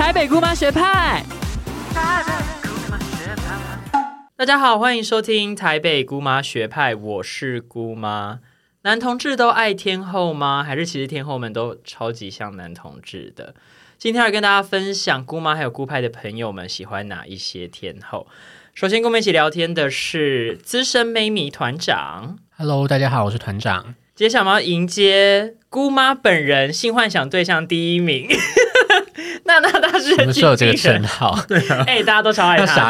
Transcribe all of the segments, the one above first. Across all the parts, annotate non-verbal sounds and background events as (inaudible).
台北姑妈学派。大家好，欢迎收听台北姑妈学派，我是姑妈。男同志都爱天后吗？还是其实天后们都超级像男同志的？今天要跟大家分享姑妈还有姑派的朋友们喜欢哪一些天后。首先跟我们一起聊天的是资深妹迷团长，Hello，大家好，我是团长。接下来我们要迎接姑妈本人性幻想对象第一名，娜娜大师的经纪人称号？(laughs) 哎、大家都超爱他。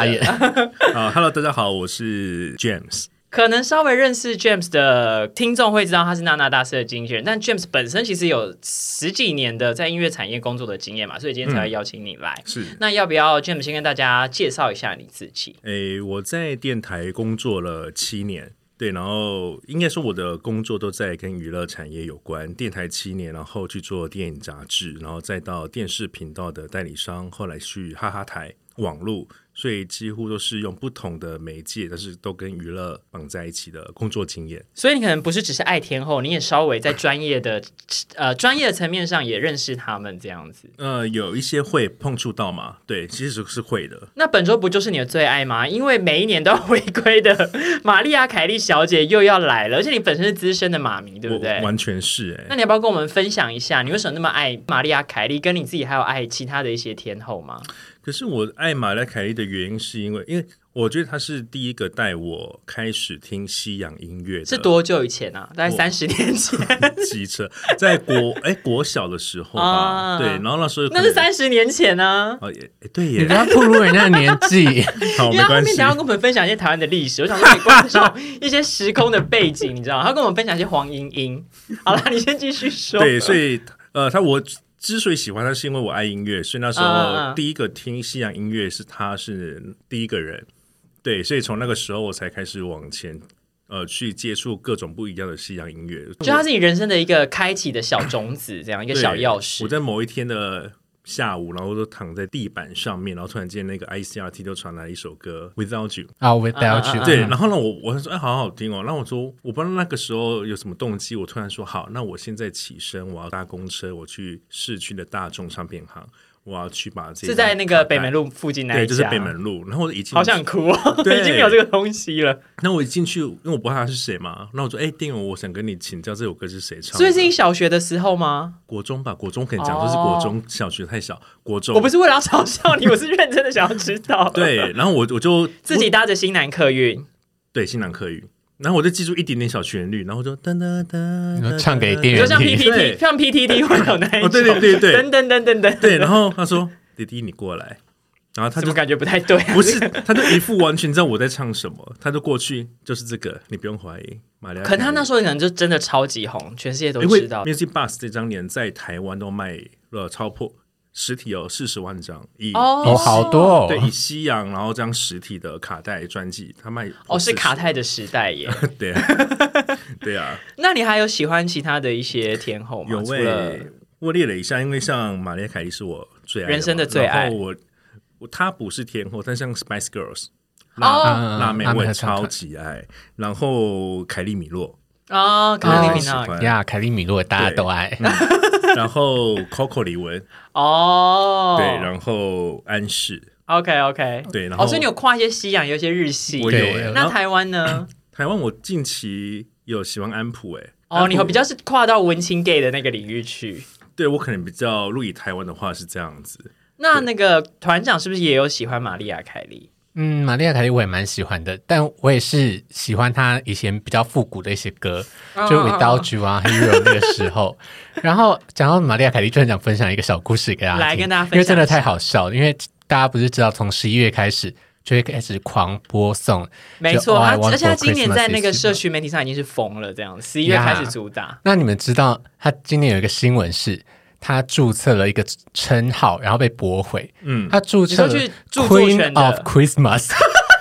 啊、(laughs) h e l l o 大家好，我是 James。可能稍微认识 James 的听众会知道他是娜娜大师的经纪人，但 James 本身其实有十几年的在音乐产业工作的经验嘛，所以今天才会邀请你来。是，那要不要 James 先跟大家介绍一下你自己？诶，我在电台工作了七年，对，然后应该说我的工作都在跟娱乐产业有关。电台七年，然后去做电影杂志，然后再到电视频道的代理商，后来去哈哈台网络，所以几乎都是用不同的媒介，但是都跟娱乐绑在一起的工作经验。所以你可能不是只是爱天后，你也稍微在专业的呃专业的层面上也认识他们这样子。呃，有一些会碰触到嘛，对，其实是会的。那本周不就是你的最爱吗？因为每一年都要回归的 (laughs) 玛丽亚凯莉小姐又要来了，而且你本身是资深的马迷，对不对？完全是哎、那你要不要跟我们分享一下，你为什么那么爱玛丽亚凯莉？跟你自己还有爱其他的一些天后吗？可是我爱玛丽凯莉的原因，是因为因为我觉得她是第一个带我开始听西洋音乐的，是多久以前啊？大概三十年前，(laughs) 机车，在国哎国小的时候吧，啊对，然后那时候那是三十年前呢、哦也哎对耶你不，要暴露人家的年纪。(laughs) 好没关系面想要跟我们分享一些台湾的历史，我想说你关注一些时空的背景，你知道吗？他跟我们分享一些黄莺莺。好了，你先继续说。对，所以呃，他我之所以喜欢他，是因为我爱音乐，所以那时候第一个听西洋音乐是他是第一个人，对，所以从那个时候我才开始往前呃去接触各种不一样的西洋音乐，就它是你人生的一个开启的小种子，这样一个小钥匙。我。在某一天的下午，然后都躺在地板上面，然后突然间那个 ICRT 就传来一首歌《Without You》。啊，Without you，嗯对，然后呢，我我说哎，好好听哦。然后我说，我不知道那个时候有什么动机，我突然说好，那我现在起身，我要搭公车，我去市区的大众唱片行，我要去把这是在那个北门路，附近那对，就是北门路。然后我一进，好想哭哦，对已经没有这个东西了。那我一进去，因为我不知道他是谁嘛，那我说，哎，店员，我想跟你请教这首歌是谁唱的？所以是你小学的时候吗？国中吧，国中可以讲，哦就是国中，小学太小，国中。我不是为了要嘲笑你，(laughs) 我是认真的想要知道。，对，然后我我就 (laughs) 自己搭着新南客运，对新南客语，然后我就记住一点点小旋律，然后就噔噔噔唱给店就像听。PPT，对像 PTT 会有那一种，哦对对对对噔噔噔噔噔，对，然后他说：“弟弟，你过来。”然后他就感觉不太对啊？不是，他就一副完全知道我在唱什么，他就过去就是这个，你不用怀疑。玛利亚，可能他那时候可能就真的超级红，全世界都因为知道。Music Bus 这张年在台湾都卖了超破实体有四十万张，以哦，好多哦。对以哦。西洋，然后这样实体的卡带专辑，他卖哦，是卡带，的时代耶。(laughs) 对啊，(laughs) 对啊，那你还有喜欢其他的一些天后吗？有位我列了一下，因为像玛丽亚凯莉是我最爱人生的最爱。我我她不是天后，但像 Spice Girls 辣、哦辣妹我也超级爱，然后凯莉米洛，哦，凯我莉米娜也喜欢。呀，凯莉米洛大家都爱。然后 Coco 李玟，哦，对，然后安室，OK OK，对然后哦，所以你有跨一些西洋，有一些日系。我有对哎、然后那台湾呢？(coughs) 台湾我近期有喜欢安普哎、哦，你比较是跨到文青 gay 的那个领域去。对我可能比较，如果以台湾的话是这样子，那那个团长是不是也有喜欢玛丽亚凯莉？嗯，玛丽亚凯莉我也蛮喜欢的，但我也是喜欢她以前比较复古的一些歌，哦就 Without You 啊，Hero 那个时候。(laughs) 然后讲到玛丽亚凯莉，就很想分享一个小故事给大家，来跟大家分享因为真的太好笑了。因为大家不是知道从十一月开始就会开始狂播送，没错而且他今年在那个社区媒体上已经是疯了，这样十一月开始主打。那你们知道他今年有一个新闻是，他注册了一个称号，然后被驳回。嗯，他注册了 Queen of Christmas，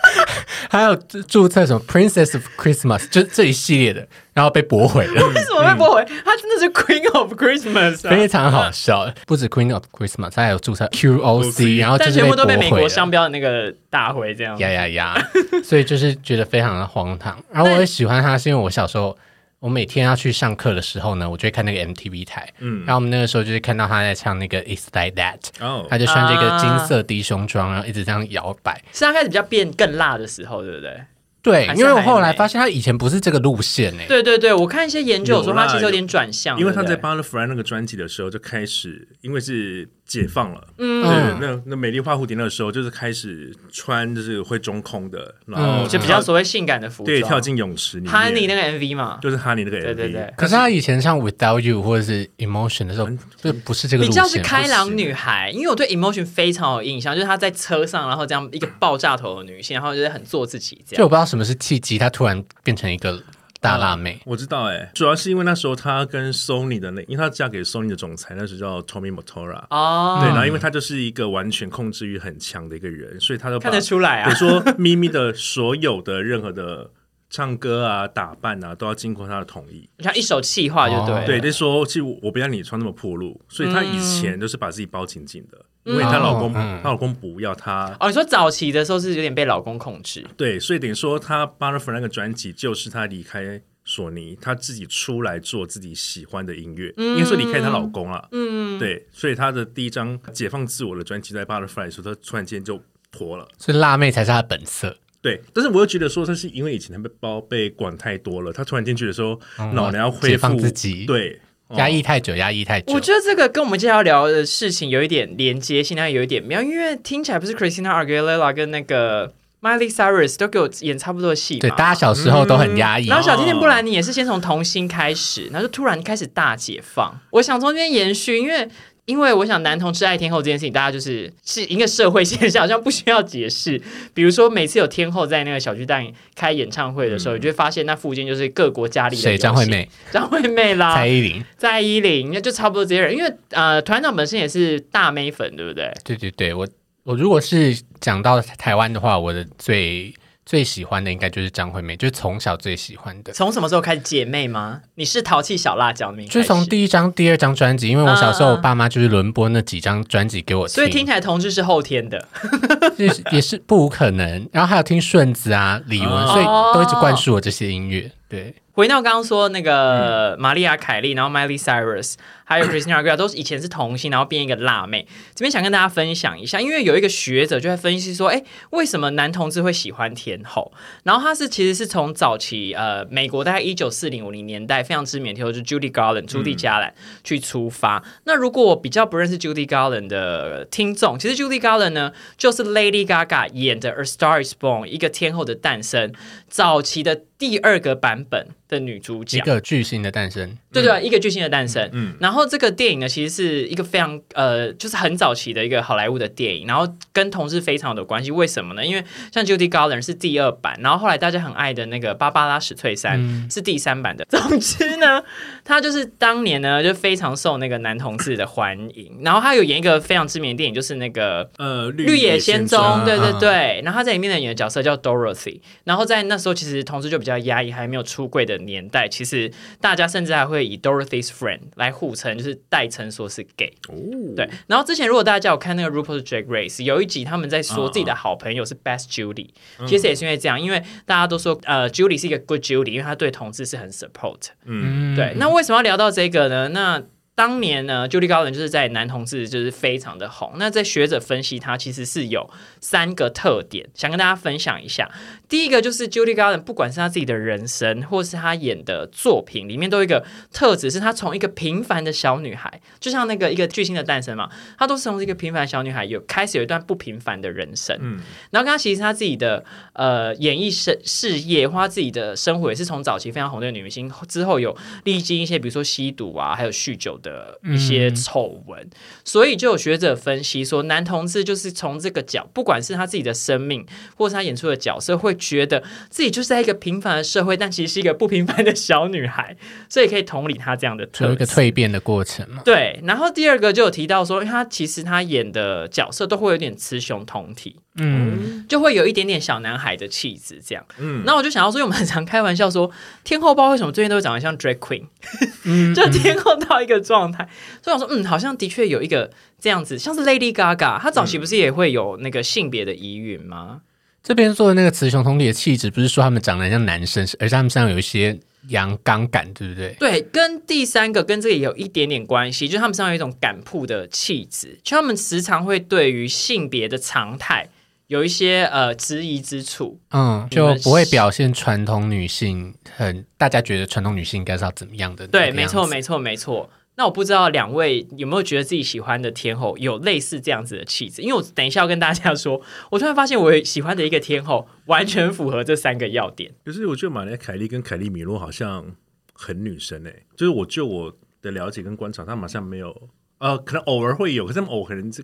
(laughs) 还有注册什么 Princess of Christmas，就这一系列的，然后被驳回了。(laughs) 为什么被驳回？他真的是 Queen of Christmas 啊！非常好笑，不止 Queen of Christmas，他还有注册 QOC，然后就是但全部都被美国商标的那个打回这样。呀呀呀！所以就是觉得非常的荒唐。然后我也喜欢他，是因为我小时候我每天要去上课的时候呢，我就会看那个 MTV 台，嗯。然后我们那个时候就是看到他在唱那个 It's Like That，哦。他就穿着一个金色低胸装，然后一直这样摇摆。是他开始比较变更辣的时候，对不对？对因为我后来发现他以前不是这个路线诶、对对对，我看一些研究有说他其实有点转向，因为他在对不对 Butterfly 那个专辑的时候就开始，因为是解放了，嗯。对，嗯。那那美丽花蝴蝶那个时候就是开始穿就是会中空的，然后嗯。就比较所谓性感的服装，对跳进泳池里面。Honey 那个 MV 嘛，就是 Honey 那个 MV，对对对。可是他以前唱 Without You 或者是 Emotion 的时候，就不是这个比路线，较是开朗女孩，因为我对 Emotion 非常有印象，就是她在车上，然后这样一个爆炸头的女性，然后就是很做自己这样。就我不知道什么是契机，她突然变成一个大辣妹。我知道哎、主要是因为那时候她跟 Sony 的那，因为她嫁给 Sony 的总裁，那时候叫 Tommy Motora、哦，对，然后因为她就是一个完全控制欲很强的一个人，所以她都看得出来啊。得，说咪咪的所有的任何的唱歌啊、打扮啊，都要经过她的同意。她一手气话就对了。对，就说其实我我不要你穿那么暴露，所以她以前都是把自己包紧紧的，因为她老公，她、嗯老公不要她。哦，你说早期的时候是有点被老公控制，对，所以等于说她 Butterfly 那个专辑就是她离开索尼，她自己出来做自己喜欢的音乐，应该说离开她老公了。嗯，对，所以她的第一张解放自我的专辑在 Butterfly 的时候，她突然间就脱了。所以辣妹才是她的本色。对，但是我又觉得说，她是因为以前她被包被管太多了，她突然间觉得说，老娘要恢解复放自己对，哦压抑太久，压抑太久。我觉得这个跟我们接下来要聊的事情有一点连接性，但有一点妙，因为听起来不是 Christina Aguilera 跟那个 Miley Cyrus 都给我演差不多的戏嘛。对，大家小时候都很压抑。然后小甜甜布兰妮也是先从童星开始，然后就突然开始大解放。我想从这边延续，因为因为我想男同志爱天后这件事情，大家就是是一个社会现象，好像不需要解释。比如说每次有天后在那个小巨蛋开演唱会的时候，你就会发现那附近就是各国佳丽的谁？张惠、妹、张惠妹啦、蔡依林。蔡依林，那就差不多这些人。因为呃，团长本身也是大妹粉，对不对？对对对，我我如果是讲到台湾的话，我的最最喜欢的应该就是张惠妹，就是从小最喜欢的。从什么时候开始姐妹吗？你是淘气小辣椒就是从第一张、第二张专辑，因为我小时候我爸妈就是轮播那几张专辑给我听，所以听起来同志是后天的。(laughs) 也是也是不无可能。然后还有听顺子啊、李玟，哦所以都一直灌输我这些音乐。对，回到刚刚说那个玛利亚凯莉，然后 Miley Cyrus，还有 Christina Aguilera，都是以前是童星，然后变一个辣妹。这边想跟大家分享一下，因为有一个学者就在分析说，哎，为什么男同志会喜欢天后？然后他是其实是从早期呃美国大概一九四零五零年代非常知名的天后就是 Judy Garland 朱迪加兰去出发。那如果我比较不认识 Judy Garland 的听众，其实 Judy Garland 呢就是 Lady Gaga 演的《A Star Is Born》一个天后的诞生早期的第二个版本。的女主角一角。个巨星的诞生。对对，一个巨星的诞生。嗯然后这个电影呢，其实是一个非常呃，就是很早期的一个好莱坞的电影，然后跟同事非常有关系。为什么呢？因为像 Judy Garland 是第二版，然后后来大家很爱的那个芭芭拉史翠珊、嗯是第三版的。(laughs) 总之呢，她就是当年呢就非常受那个男同志的欢迎，然后她有演一个非常知名的电影，就是那个呃，绿野仙踪，对对嗯对。然后她在里面的演的角色叫 Dorothy。然后在那时候，其实同志就比较压抑，还没有出柜的年代，其实大家甚至还会以 Dorothy's friend 来互称，就是代称说是 gay。哦，对。然后之前如果大家有看那个 RuPaul's Drag Race，有一集他们在说自己的好朋友是 Best Judy，、其实也是因为这样，因为大家都说呃 Judy 是一个 good Judy，因为他对同志是很 support。嗯，嗯对，那为什么要聊到这个呢？那当年呢，Judy Garland 就是在男同志就是非常的红。那在学者分析，他其实是有三个特点，想跟大家分享一下。第一个就是 Judy Garland，不管是他自己的人生，或是他演的作品里面，都有一个特质，是他从一个平凡的小女孩，就像那个一个巨星的诞生嘛，她都是从一个平凡的小女孩有开始有一段不平凡的人生。嗯然后刚刚其实他自己的呃演艺事事业或他自己的生活也是从早期非常红的女明星之后有历经一些比如说吸毒啊，还有酗酒的一些丑闻，所以就有学者分析说，男同志就是从这个角，不管是他自己的生命，或是他演出的角色，会觉得自己就是在一个平凡的社会，但其实是一个不平凡的小女孩，所以可以同理他这样的特有一个。蜕变的过程嘛。对，然后第二个就有提到说，因为他其实他演的角色都会有点雌雄同体，嗯，就会有一点点小男孩的气质这样。嗯，那我就想要说，因为我们很常开玩笑说，天后包为什么最近都会长得像 drag queen，、(laughs) 嗯就天后到一个状态。所以我说，嗯，好像的确有一个这样子，像是 Lady Gaga，她早期不是也会有那个性别的疑云吗？这边说的那个雌雄同体的气质，不是说他们长得很像男生，而是他们身上有一些阳刚感，对不对？对，跟第三个跟这个也有一点点关系，就是他们身上有一种敢扑的气质，就他们时常会对于性别的常态有一些呃质疑之处。嗯，就不会表现传统女性很大家觉得传统女性应该是要怎么样的那个对。没错，没错，没错。那我不知道两位有没有觉得自己喜欢的天后有类似这样子的气质？因为我等一下要跟大家说，我突然发现我喜欢的一个天后完全符合这三个要点。可是我觉得玛丽凯莉跟凯莉米洛好像很女生诶、就是我就我的了解跟观察，她们好像没有呃，可能偶尔会有，可是偶尔可能是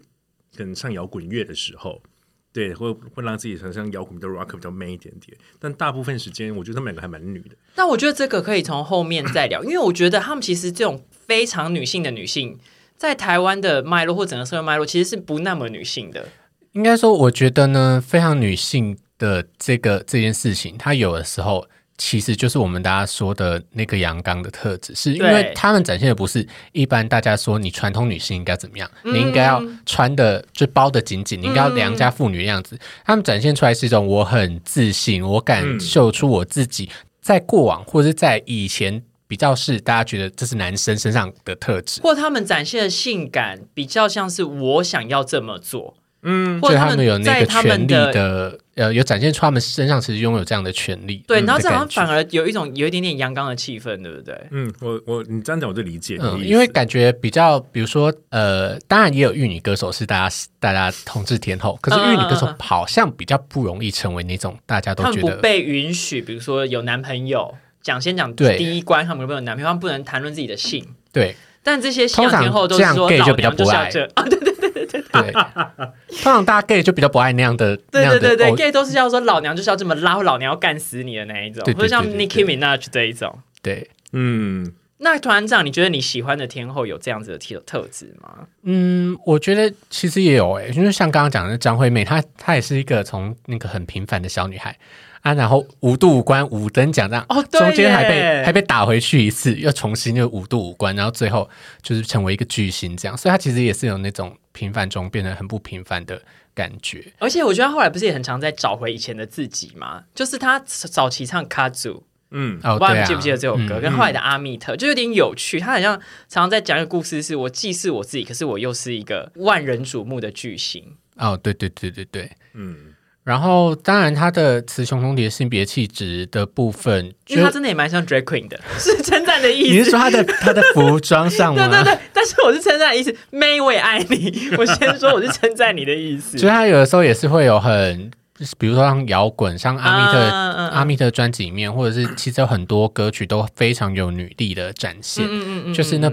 可能唱摇滚乐的时候，对，会会让自己好像摇滚比较 rock 比较 man 一点点，但大部分时间我觉得他们两个还蛮女的。但我觉得这个可以从后面再聊，因为我觉得他们其实这种非常女性的女性，在台湾的脉络或整个社会脉络其实是不那么女性的。应该说，我觉得呢，非常女性的这个这件事情，它有的时候其实就是我们大家说的那个阳刚的特质，是因为他们展现的不是一般大家说你传统女性应该怎么样，嗯你应该要穿的就包的紧紧，你应该要良家妇女的样子。他们展现出来是一种我很自信，我敢秀出我自己，在过往或者是在以前比较是大家觉得这是男生身上的特质。或他们展现的性感比较像是我想要这么做，嗯，或者他们有那个权利的的，呃，有展现出他们身上其实拥有这样的权利。对，嗯然后这好像反而有一种有一点点阳刚的气氛，对不对？嗯，我我你这样讲我就理解因为感觉比较，比如说，呃，当然也有玉女歌手是大家大家同治天后，可是玉女歌手好像比较不容易成为那种大家都觉得不被允许，比如说有男朋友，讲先讲对第一关，他们有没有男朋友，他们不能谈论自己的性。对但这些西洋天后都是这样说 gay 老就比较娘就是不爱要这 (laughs) 啊，对对对，通常大家 gay 就比较不爱那样的那对对对对，gay 都是要说老娘就是要这么拉，或老娘要干死你的那一种，或者像 Nicki 对 Minaj 这一种。对，嗯，那团长，你觉得你喜欢的天后有这样子的特特质吗？嗯，我觉得其实也有诶、因为像刚刚讲的张惠妹，她她也是一个从那个很平凡的小女孩啊，然后五度五关五等奖这样，哦对中间还被还被打回去一次，又重新又五度五关，然后最后就是成为一个巨星这样，所以她其实也是有那种平凡中变得很不平凡的感觉。而且我觉得他后来不是也很常在找回以前的自己吗？就是他早期唱《卡祖》，嗯，不知道你记不记得这首歌，嗯跟后来的阿密特就有点有趣。他好像常常在讲一个故事，是我既是我自己，可是我又是一个万人瞩目的巨星。哦，对对对对对。嗯，然后，当然，他的雌雄同体的性别气质的部分，就因为他真的也蛮像 drag queen 的，(laughs) 是称赞的意思。你是说他的他的服装上吗？(laughs) 对对对，但是我是称赞的意思，妹我也爱你。(laughs) 我先说我是称赞你的意思。就是他有的时候也是会有很，比如说像摇滚，像阿密特、阿密特专辑里面，或者是其实有很多歌曲都非常有女力的展现，嗯嗯嗯就是那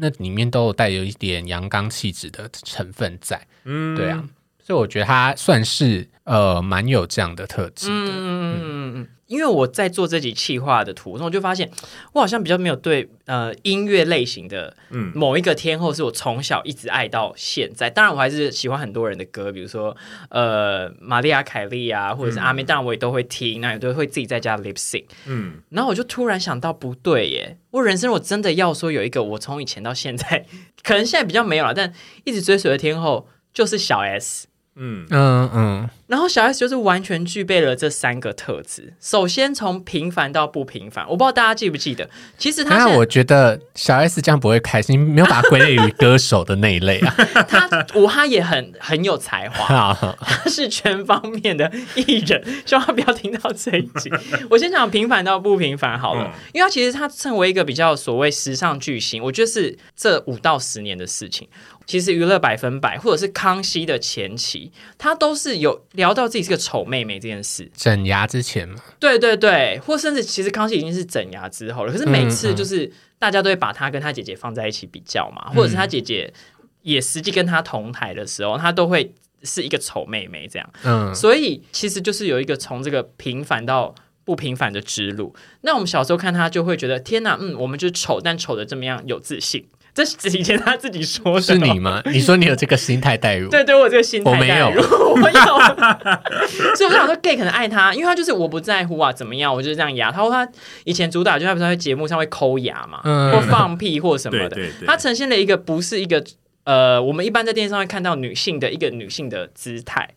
那里面都有带有一点阳刚气质的成分在，嗯对啊，所以我觉得他算是呃蛮有这样的特质的。嗯嗯嗯嗯，因为我在做这集企划的途中，我就发现我好像比较没有对呃音乐类型的嗯某一个天后是我从小一直爱到现在。当然，我还是喜欢很多人的歌，比如说呃玛丽亚凯莉啊，或者是阿妹，当然我也都会听，那也都会自己在家 lip sync。嗯，然后我就突然想到，不对耶！我人生我真的要说有一个我从以前到现在，(laughs) 可能现在比较没有了，但一直追随的天后就是小 S。嗯嗯嗯，然后小 S 就是完全具备了这三个特质。首先从平凡到不平凡，我不知道大家记不记得，其实他我觉得小 S 这样不会开心，没有把它归类于歌手的那一类啊。(laughs) 他我他也很很有才华，他是全方面的艺人，希望他不要听到这一集。(laughs) 我先讲平凡到不平凡好了，嗯因为他其实他成为一个比较所谓时尚巨星，我觉得是这五到十年的事情。其实娱乐百分百或者是康熙的前期，他都是有聊到自己是个丑妹妹这件事。整牙之前嘛，对对对，或甚至其实康熙已经是整牙之后了，可是每次就是大家都会把他跟他姐姐放在一起比较嘛，或者是他姐姐也实际跟他同台的时候，他都会是一个丑妹妹这样。嗯，所以其实就是有一个从这个平凡到不平凡的之路。那我们小时候看他就会觉得天哪，嗯，我们就是丑，但丑的这么样有自信。这是以前他自己说的，是你吗？你说你有这个心态代入？对对，我有这个心态我没有。带入。(laughs) 我有，所以我就想说，gay 可能爱他，因为他就是我不在乎啊，怎么样，我就是这样压他。他以前主打就他不是在节目上会抠牙嘛，嗯。或放屁或什么的，对对对。他呈现了一个不是一个呃，我们一般在电视上会看到女性的一个女性的姿态，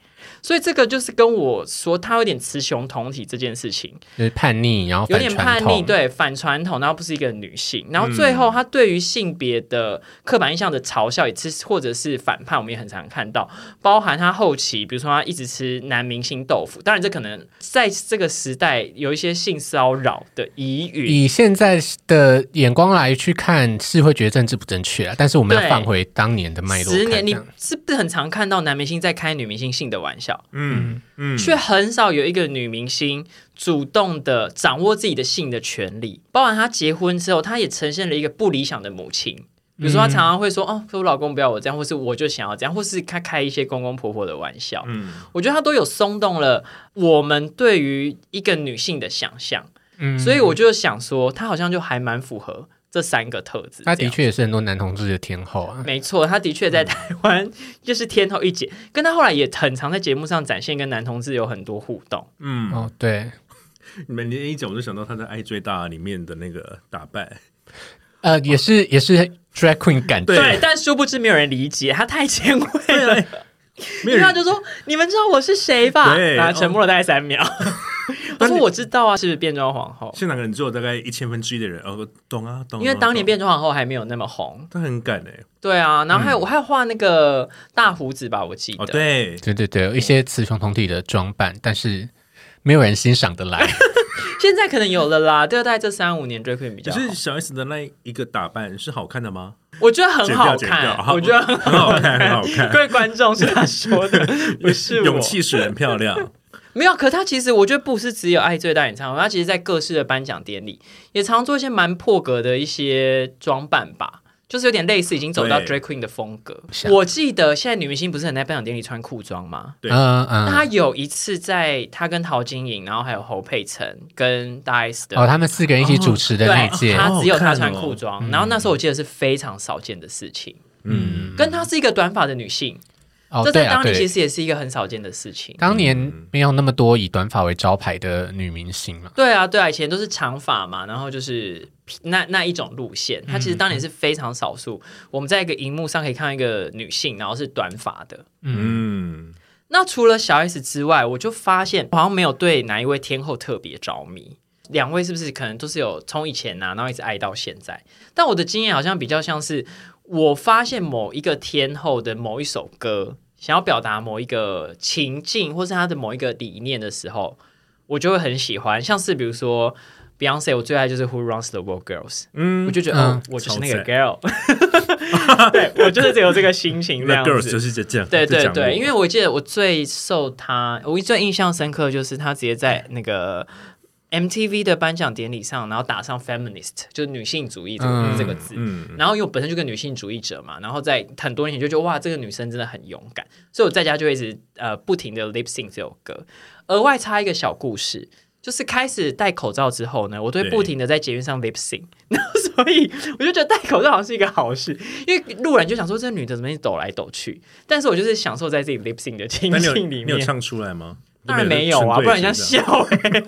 所以这个就是跟我说他有点雌雄同体这件事情，就是叛逆，然后有点叛逆，对反传统，然后不是一个女性，然后最后他对于性别的刻板印象的嘲笑，也是或者是反叛，我们也很常看到，包含他后期，比如说他一直吃男明星豆腐，当然这可能在这个时代有一些性骚扰的疑云。以现在的眼光来去看，是会觉得政治不正确啊。但是我们要放回当年的脉络，十年，你是不是很常看到男明星在开女明星性的玩笑，嗯嗯，却很少有一个女明星主动的掌握自己的性的权利？包含她结婚之后，她也呈现了一个不理想的母亲。比如说，她常常会说：“哦，我老公不要我这样，或是我就想要这样，或是开开一些公公婆婆的玩笑。”嗯。我觉得她都有松动了我们对于一个女性的想象，嗯。所以我就想说，她好像就还蛮符合这三个特质。他的确也是很多男同志的天后啊。没错，他的确在台湾 (laughs) 就是天后一姐，跟他后来也很常在节目上展现跟男同志有很多互动。嗯，哦，对，你们一讲我就想到他在《爱最大》里面的那个打扮，呃，也是也是 drag queen 感觉，对但殊不知没有人理解，他太前卫了。没有人因为他就说：“你们知道我是谁吧？”对然后沉默了大概三秒。(laughs) (laughs) 我说：“我知道啊，是不是变装皇后。现场可能只有大概一千分之一的人，哦，懂啊懂啊。因为当年懂变装皇后还没有那么红。他很敢哎，对啊，然后还有、我还有画那个大胡子吧，我记得。哦对，对对对，有一些雌雄同体的装扮，但是没有人欣赏得来。(laughs) 现在可能有了啦。对，大概这三五年 drag queen 比较是，小 S 的那一个打扮是好看的吗？我觉得很好看，(laughs) 我觉得很很好看，很好看 (laughs) 各。位观众是他说的，不是我。勇气使人漂亮，没有，可他其实我觉得不是只有爱最大演唱会，他其实在各式的颁奖典礼也常做一些蛮破格的一些装扮吧。就是有点类似，已经走到 drag queen 的风格。我记得现在女明星不是很在颁奖典礼穿裤装吗？对嗯她嗯，有一次在她跟陶晶莹，然后还有侯佩岑跟大 S 的哦，他们四个人一起主持的那对，届，她只有她穿裤装，然后那时候我记得是非常少见的事情。嗯，跟她是一个短发的女性，哦，这当年其对，实也是一个很少见的事情。当年没有那么多以短发为招牌的女明星嘛。对啊，对啊，以前都是长发嘛，然后就是那那一种路线，它其实当年是非常少数。我们在一个荧幕上可以看到一个女性，然后是短发的。嗯，那除了小 S 之外，我就发现好像没有对哪一位天后特别着迷。两位是不是可能都是有从以前啊，然后一直爱到现在？但我的经验好像比较像是，我发现某一个天后的某一首歌，想要表达某一个情境，或是他的某一个理念的时候，我就会很喜欢。像是比如说 Beyonce，我最爱就是 Who Runs the World Girls，嗯我就觉得、我就是那个 girl，(laughs) 对我就是只有这个心情这那样 girls 子。就是这这样，对对对，因为我记得我最受他，我最印象深刻就是他直接在那个 MTV 的颁奖典礼上，然后打上 feminist，就是女性主义这个、嗯这个字。嗯，然后因为我本身就个女性主义者嘛，然后在很多年前就觉得哇，这个女生真的很勇敢，所以我在家就一直呃不停的 lip sync 这首歌。额外插一个小故事，就是开始戴口罩之后呢，我都会不停的在捷运上 lip sync，然后 (laughs) 所以我就觉得戴口罩好像是一个好事，因为路人就想说这女的怎么抖来抖去，但是我就是享受在自己 lip sync 的情境里面。你有唱出来吗？当然没有啊，不然人家笑哎、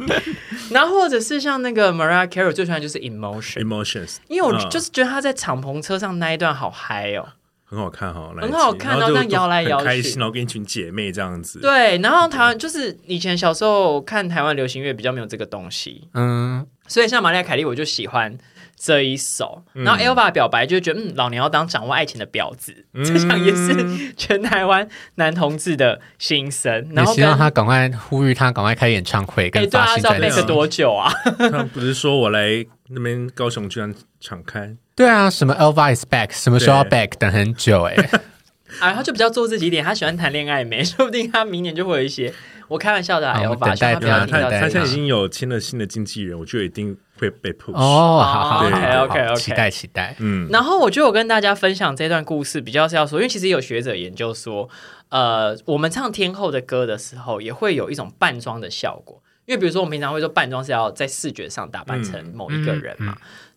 (laughs) 然后或者是像那个 Mariah Carey 最喜欢就是 Emotion，emotions，因为我嗯。就是觉得他在敞篷车上那一段好嗨哦。很好看哈，很好看然后这样摇来摇去。开心，然后跟一群姐妹这样子，对，然后台湾就是以前小时候看台湾流行乐比较没有这个东西，嗯，所以像玛丽亚凯莉我就喜欢这一首，然后 Elva 表白就觉得嗯，老娘要当掌握爱情的婊子，嗯这场也是全台湾男同志的心声。然后希望他赶快呼吁他赶快开演唱会哎，跟对啊，是要发新专 make 辑。多久啊？(laughs) 他不是说我来那边高雄居然敞开，对啊，什么 Elva is back，什么时候要 back？等很久哎。(laughs) 啊，他就比较做自己一点，他喜欢谈恋爱没？(laughs) 说不定他明年就会有一些。我开玩笑的啊我们，Elva，等待希望他不要他听到他他现在已经有签了新的经纪人，我觉得一定会被 push。哦，好好好 OK，OK，OK 期待期待。嗯，然后我觉得我跟大家分享这段故事，比较是要说，因为其实有学者研究说，呃，我们唱天后的歌的时候，也会有一种扮装的效果。因为比如说，我们平常会说扮装是要在视觉上打扮成某一个人嘛，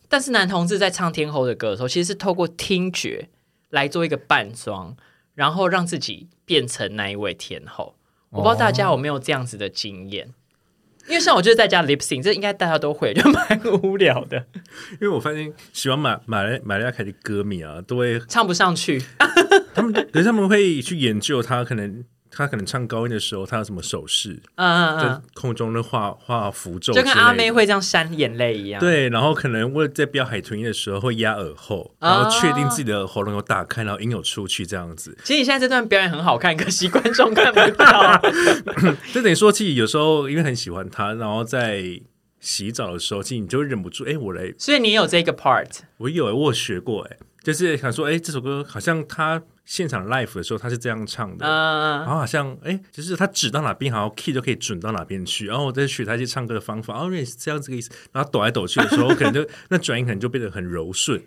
但是男同志在唱天后的歌的时候，其实是透过听觉来做一个扮装，然后让自己变成那一位天后。我不知道大家有没有这样子的经验。因为像我就是在家 lip sync，这应该大家都会，就蛮无聊的，因为我发现喜欢马马来马来亚凯的歌迷啊，都会唱不上去。(laughs) 他们，可是他们会去研究他可能他可能唱高音的时候，他有什么手势，嗯嗯在嗯，空中的画画符咒就，跟阿妹会这样扇眼泪一样。，对，然后可能为在飙海豚音的时候会压耳后，啊然后确定自己的喉咙有打开，然后音有出去这样子。其实你现在这段表演很好看，可惜观众看不到。(laughs) 就等于说，其实有时候因为很喜欢他，然后在洗澡的时候，其实你就忍不住，哎，我来，所以你有这个 part，我有，我有学过，哎，就是想说，哎，这首歌好像他现场 live 的时候他是这样唱的。嗯然后好像哎，就是他指到哪边，好像 key 就可以准到哪边去。然后我再学他一些唱歌的方法，哦，原来是这样子个意思。然后抖来抖去的时候，可能就那转音可能就变得很柔顺。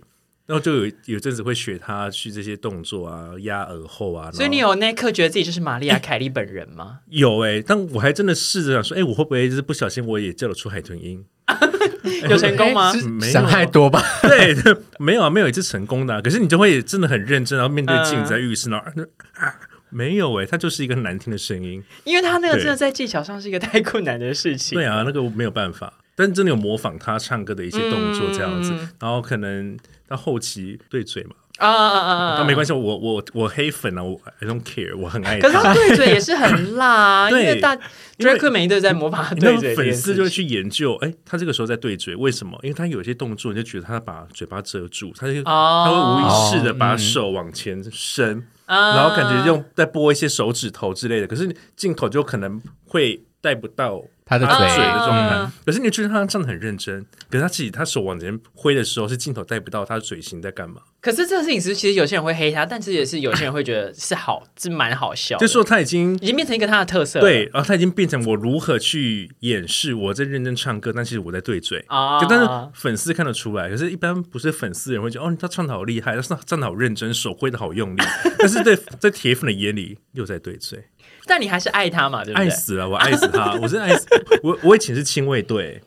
然后就有有阵子会学他去这些动作啊，压耳后啊。所以你有那一刻觉得自己就是玛丽亚凯莉本人吗？(laughs) 有哎、但我还真的试着想说，哎、我会不会就是不小心我也叫得出海豚音？(laughs) (laughs) 有成功吗想太多吧？(laughs) 对，没有啊，没有一次成功的啊、可是你就会真的很认真，然后面对镜子在浴室，然后啊，没有哎、它就是一个很难听的声音。因为他那个真的在技巧上是一个太困难的事情。对啊，那个我没有办法，但真的有模仿他唱歌的一些动作这样子，嗯然后可能到后期对嘴嘛，啊啊啊啊！但没关系，我我我黑粉啊，我 I don't care，我很爱可是他他。对嘴也是很辣啊，(laughs) 因为大 Drake 每一对在模仿对嘴粉丝就会，去研究，哎，他这个时候在对嘴，为什么？因为他有些动作，你就觉得他把嘴巴遮住，他就、哦他会无意识的把手往前伸，然然后感觉用在拨一些手指头之类的，可是镜头就可能会带不到他他的嘴嘴的状态。嗯可是你觉得他唱的很认真，可是他自己他手往前挥的时候，是镜头带不到他的嘴型在干嘛？可是这个事情是其实有些人会黑他，但是也是有些人会觉得是好，是蛮好笑的，就说他已经已经变成一个他的特色了。对，然后他已经变成我如何去掩饰我在认真唱歌，但其实我在对嘴。啊就但是粉丝看得出来，可是一般不是粉丝的人会觉得哦，他唱的好厉害，他唱唱的好认真，手挥的好用力。(laughs) 但是在在铁粉的眼里又在对嘴，但你还是爱他嘛，对不对？爱死了，我爱死他，(laughs) 我真的爱死我。我以前是亲卫队，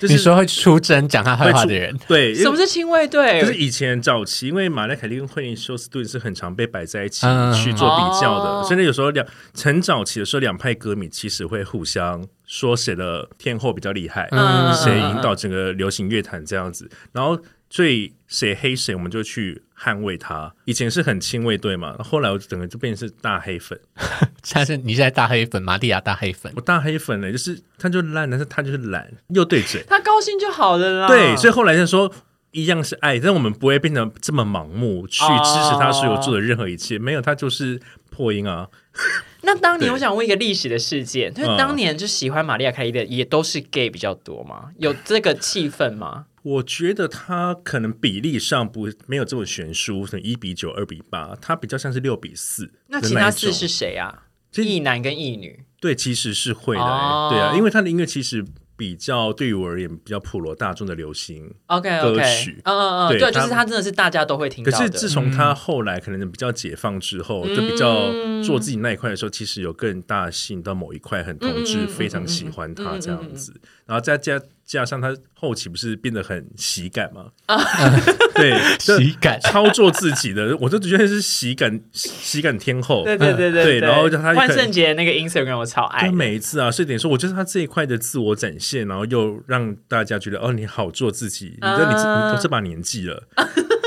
就是你说会出征讲他坏话的人，对，什么是亲卫队？就是以前早期，因为马莱凯利跟惠妮休斯顿是很常被摆在一起嗯去做比较哦的，甚至有时候两很早期的时候，两派歌迷其实会互相说谁的天后比较厉害，嗯谁引导整个流行乐坛这样子，然后最谁黑谁，我们就去捍卫他。以前是很亲卫队嘛，后来我整个就变成是大黑粉。(laughs) 但是你现在大黑粉，玛利亚大黑粉我，大黑粉呢，就是他就烂，但是他就是懒，又对嘴。他高兴就好了啦。对，所以后来就说一样是爱，但我们不会变得这么盲目去支持他所有做的任何一切。没有，他就是破音啊。(laughs) 那当年 (laughs) 我想问一个历史的事件，就是嗯当年就喜欢玛利亚凯莉的也都是 gay 比较多吗？有这个气氛吗？我觉得他可能比例上不没有这么悬殊，可能一比九、二比八，他比较像是六比四。那其他四是谁啊？其实异男跟一女。对，其实是会的、欸哦对啊，因为他的音乐其实比较对于我而言比较普罗大众的流行。OK 歌曲。嗯嗯嗯，对对，就是他他真的是大家都会听可到的。是自从他后来可能比较解放之后，就比较做自己那一块的时候，其实有更大吸引到某一块很同志非常喜欢他这样子，然后再加加上他后期不是变得很喜感嘛？(laughs) 对，喜感。操作自己的，(laughs) 我就觉得是喜感喜感天后。对对对对然后就他万圣节那个 Instagram 我超爱就的，每一次啊，所以等于说，我觉得他这一块的自我展现，然后又让大家觉得哦，你好做自己，你这你你都这把年纪了，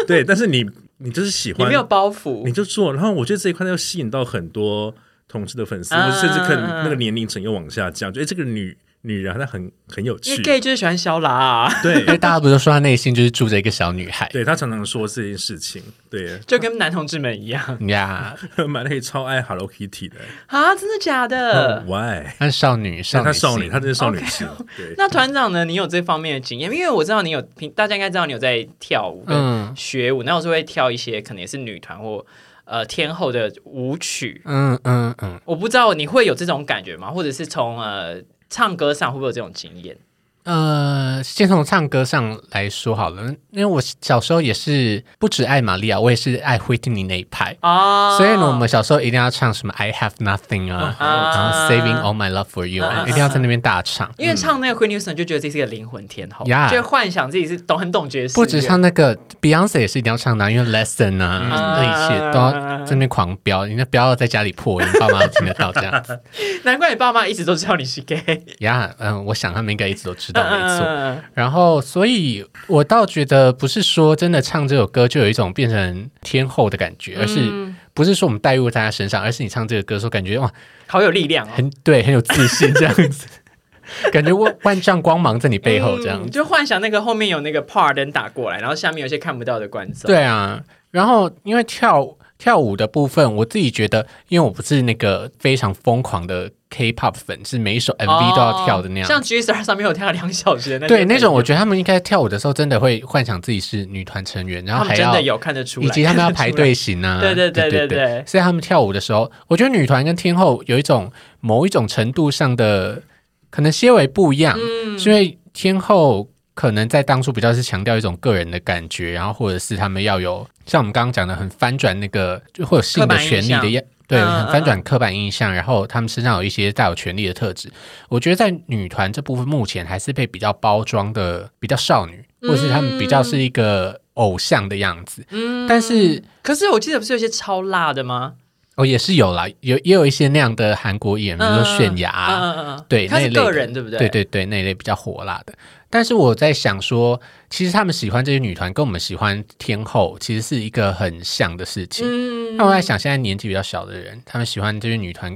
对，但是你你就是喜欢，(laughs) 你没有包袱你，就做，然后我觉得这一块又吸引到很多同志的粉丝，甚至可能那个年龄层又往下降，觉得这个女女人她很很有因为趣，gay 就是喜欢小喇啊，因为，大家不是说她内心就是住着一个小女孩对她常常说这件事情，对，就跟男同志们一样呀？(laughs) 马内超爱 Hello Kitty 的啊，真的假的？，Why？她是少女，少女但她少女，心她真是少女心，对。那团长呢？你有这方面的经验？因为我知道你有平，大家应该知道你有在跳舞跟嗯学舞，那我是会跳一些可能也是女团或呃天后的舞曲。嗯嗯嗯，我不知道你会有这种感觉吗？或者是从呃唱歌上会不会有这种经验？呃，先从唱歌上来说好了，因为我小时候也是不止爱玛利亚，我也是爱惠特尼那一派。啊所以呢，我们小时候一定要唱什么 I have nothing 啊，啊然后 Saving all my love for you，、啊一定要在那边大唱。因为唱那个 Queen Houston 就觉得自己是个灵魂天后，呀就幻想自己是懂很懂爵士，不止唱那个 Beyonce 也是一定要唱的啊，因为 Lesson 啊，那一切都要在那边狂飙，你那不要在家里破音，爸妈都听得到这样子。(laughs) 难怪你爸妈一直都知道你是 gay，呀，嗯，我想他们应该一直都知道，没错。嗯然后，所以我倒觉得不是说真的唱这首歌就有一种变成天后的感觉，而是不是说我们带入在他身上，而是你唱这个歌的时候，感觉哇，好有力量哦。很对，很有自信这样子，(laughs) 感觉万万丈光芒在你背后这样子。嗯就幻想那个后面有那个 par 灯打过来，然后下面有些看不到的观众。对啊，然后因为跳跳舞的部分，我自己觉得，因为我不是那个非常疯狂的 K-pop 粉，是每一首 MV 都要跳的那样。哦像 G Star 上面有跳两小时的那对那种，我觉。觉得他们应该跳舞的时候，真的会幻想自己是女团成员，然后还要真的有看得出来，以及他们要排队形啊，(laughs) 对对对对对。对。所以他们跳舞的时候，我觉得女团跟天后有一种某一种程度上的可能些微不一样，嗯。是因为天后可能在当初比较是强调一种个人的感觉，然后或者是他们要有像我们刚刚讲的很翻转那个就会有性的权利的样。对，嗯很翻转刻板印象，然后他们身上有一些带有权力的特质。我觉得在女团这部分，目前还是被比较包装的比较少女，或者是他们比较是一个偶像的样子。嗯但是可是我记得不是有些超辣的吗？哦，也是有啦，有也有一些那样的韩国演员，比如说泫雅对他是个人对不对？对对对，那一类比较火辣的。但是我在想说，其实他们喜欢这些女团，跟我们喜欢天后，其实是一个很像的事情。嗯那我在想，现在年纪比较小的人，他们喜欢这些女团，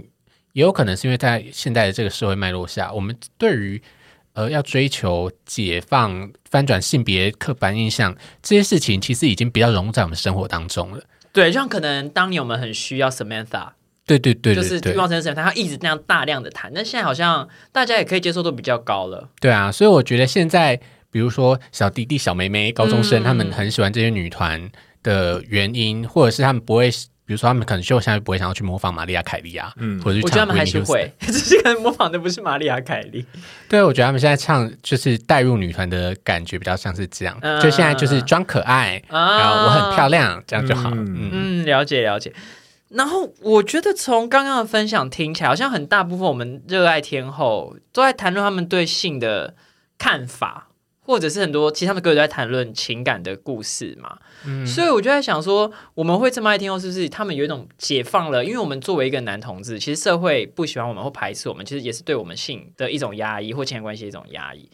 也有可能是因为在现在的这个社会脉络下，我们对于呃要追求解放、翻转性别刻板印象这些事情，其实已经比较融入在我们生活当中了。对，就像可能当年我们很需要 Samantha，对对对就是对对，欲望城市，他一直那样大量的谈，但现在好像大家也可以接受度比较高了。对啊，所以我觉得现在，比如说小弟弟、小妹妹、高中生，嗯他们很喜欢这些女团的原因，或者是他们不会，比如说他们可能就现在不会想要去模仿玛丽亚凯莉啊，嗯或者去我觉得他唱们还是会，(laughs) 只是可能模仿的不是玛丽亚凯莉。对，我觉得他们现在唱就是带入女团的感觉，比较像是这样，嗯就现在就是装可爱，啊然后我很漂亮，这样就好。嗯嗯嗯，了解了解。然后我觉得从刚刚的分享听起来，好像很大部分我们热爱天后都在谈论他们对性的看法，或者是很多其实他们歌都在谈论情感的故事嘛。嗯所以我就在想说，我们会这么爱天后，是不是他们有一种解放了？因为我们作为一个男同志，其实社会不喜欢我们或排斥我们，其实也是对我们性的一种压抑或情感关系的一种压抑。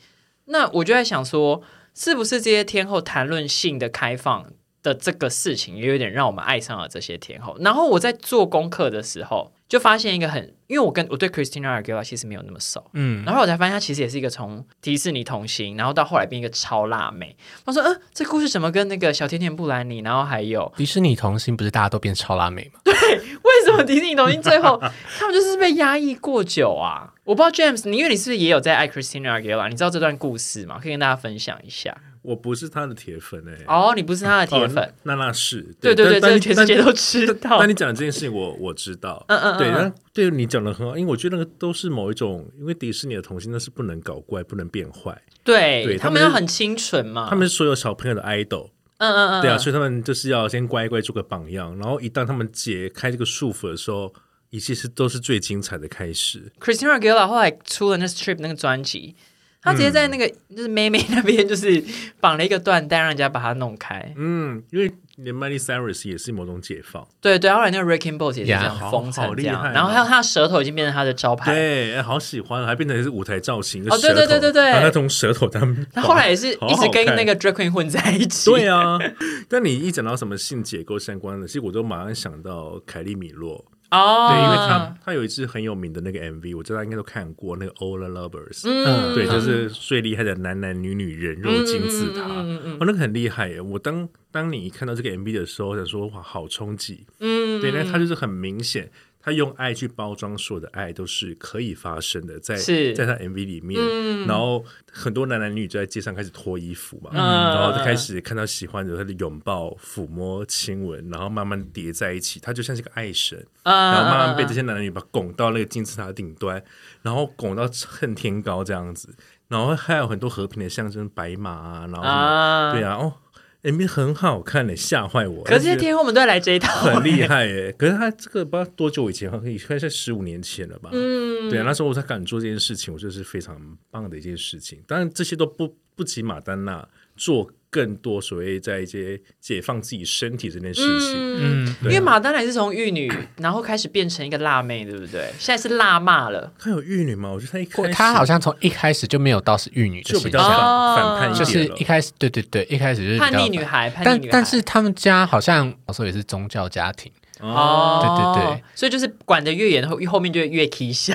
那我就在想说，是不是这些天后谈论性的开放的这个事情，也有点让我们爱上了这些天后？然后我在做功课的时候，就发现一个很，因为我跟我对 Christina Aguilera 其实没有那么熟，嗯，然后我才发现她其实也是一个从迪士尼童星，然后到后来变一个超辣妹。我说，嗯、这故事怎么跟那个小甜甜布兰妮，然后还有迪士尼童星不是大家都变超辣妹吗？对为什么迪士尼童星最后他们就是被压抑过久啊？我不知道 James，你因为你是不是也有在爱 Christina Aguilera？你知道这段故事吗？可以跟大家分享一下。我不是他的铁粉哎、哦，你不是他的铁粉，哦那那是对对对，全世界都知道。那。你讲这件事情我，我知道，嗯嗯嗯对，对你讲的很好，因为我觉得那个都是某一种，因为迪士尼的童星那是不能搞怪，不能变坏，对对他们要很清纯嘛。他们是所有小朋友的 idol，嗯嗯嗯，对啊，嗯所以他们就是要先乖乖做个榜样，然后一旦他们解开这个束缚的时候，一切是都是最精彩的开始。Christina Aguilera 后来出了那 Strip 那个专辑，她直接在那个就是妹妹那边就是绑了一个缎带，让人家把它弄开。嗯，因为连 Miley Cyrus 也是某种解放，对对，后来那个 Wrecking Balls 也是这样封成然后还有他的舌头已经变成他的招牌。对，哎好喜欢，还变成是舞台造型，哦对对对对对。他从舌头他们，他后来也是一直跟那个 Drag Queen 混在一起。对啊，(laughs) 但你一讲到什么性结构相关的，其实我都马上想到凯利米洛，哦，对，因为他他有一支很有名的那个 MV，我知道应该都看过，那个 All the Lovers，嗯。对，就是最厉害的男男女女人肉金字塔，嗯嗯嗯哦，那个很厉害耶！我当当你看到这个 MV 的时候，我想说哇，好冲击，嗯，对，那他就是很明显，他用爱去包装所有的爱都是可以发生的，在在他 MV 里面，嗯。然后很多男男女女就在街上开始脱衣服嘛，嗯。然后就开始看到喜欢的他的拥抱、抚摸、亲吻，然后慢慢叠在一起，他就像是个爱神，啊然后慢慢被这些男男女女把拱到那个金字塔的顶端，然后拱到恨天高这样子，然后还有很多和平的象征，白马啊，然后对啊，哦，MV 很好看的，吓坏我。可是天后们都要来这一套，很厉害耶！(laughs) 可是他这个不知道多久以前，可以快在十五年前了吧？嗯，对啊，那时候我才敢做这件事情，我觉得是非常棒的一件事情。当然，这些都不不及马丹娜做更多所谓在一些解放自己身体这件事情。嗯。嗯，因为马丹娜也是从玉女，然后开始变成一个辣妹，对不对？现在是辣妈了。她有玉女吗？我觉得她一开始她好像从一开始就没有到是玉女的就比较形象，哦反反叛一就是一。开始对对对，一开始就是叛逆女孩，叛逆但女孩。但是他们家好像小时候也是宗教家庭，哦，对对对，所以就是管得越严，后后面就会越啼笑。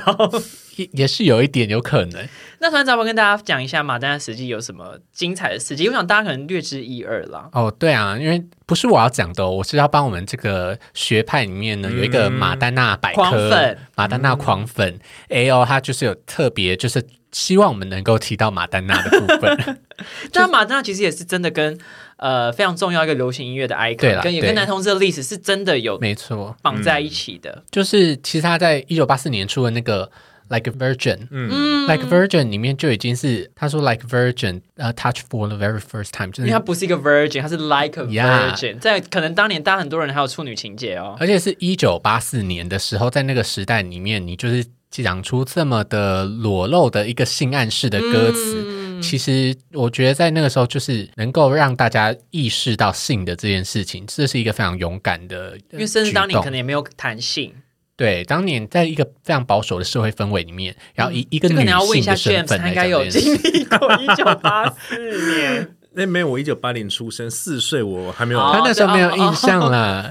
也也是有一点有可能。(laughs) 那团长我跟大家讲一下马丹娜实际有什么精彩的事迹？我想大家可能略知一二啦。哦，对啊，因为不是我要讲的、哦，我是要帮我们这个学派里面呢、有一个马丹娜百狂科粉，马丹娜狂粉 A O，他就是有特别就是希望我们能够提到马丹娜的部分。(laughs) (laughs) 但马丹娜其实也是真的跟呃非常重要一个流行音乐的 icon，对啦跟也跟男同志的历史是真的有没错，绑在一起的。就是其实他在一九八四年出的那个 Like a Virgin。嗯 Like a Virgin 里面就已经是他说 Like a Virgin，呃、t o u c h for the very first time，就因为他不是一个 virgin，他是 like a virgin，在可能当年大家很多人还有处女情节哦。而且是一九八四年的时候，在那个时代里面，你就是讲出这么的裸露的一个性暗示的歌词。嗯其实我觉得在那个时候，就是能够让大家意识到性的这件事情，这是一个非常勇敢的呃因为甚至当年可能也没有弹性，对当年在一个非常保守的社会氛围里面，然后一一个这个女你要问一下性的身份来他应该有经历过一九八四年。那没有，我一九八零出生，四岁我还没有哦他那时候没有印象啦，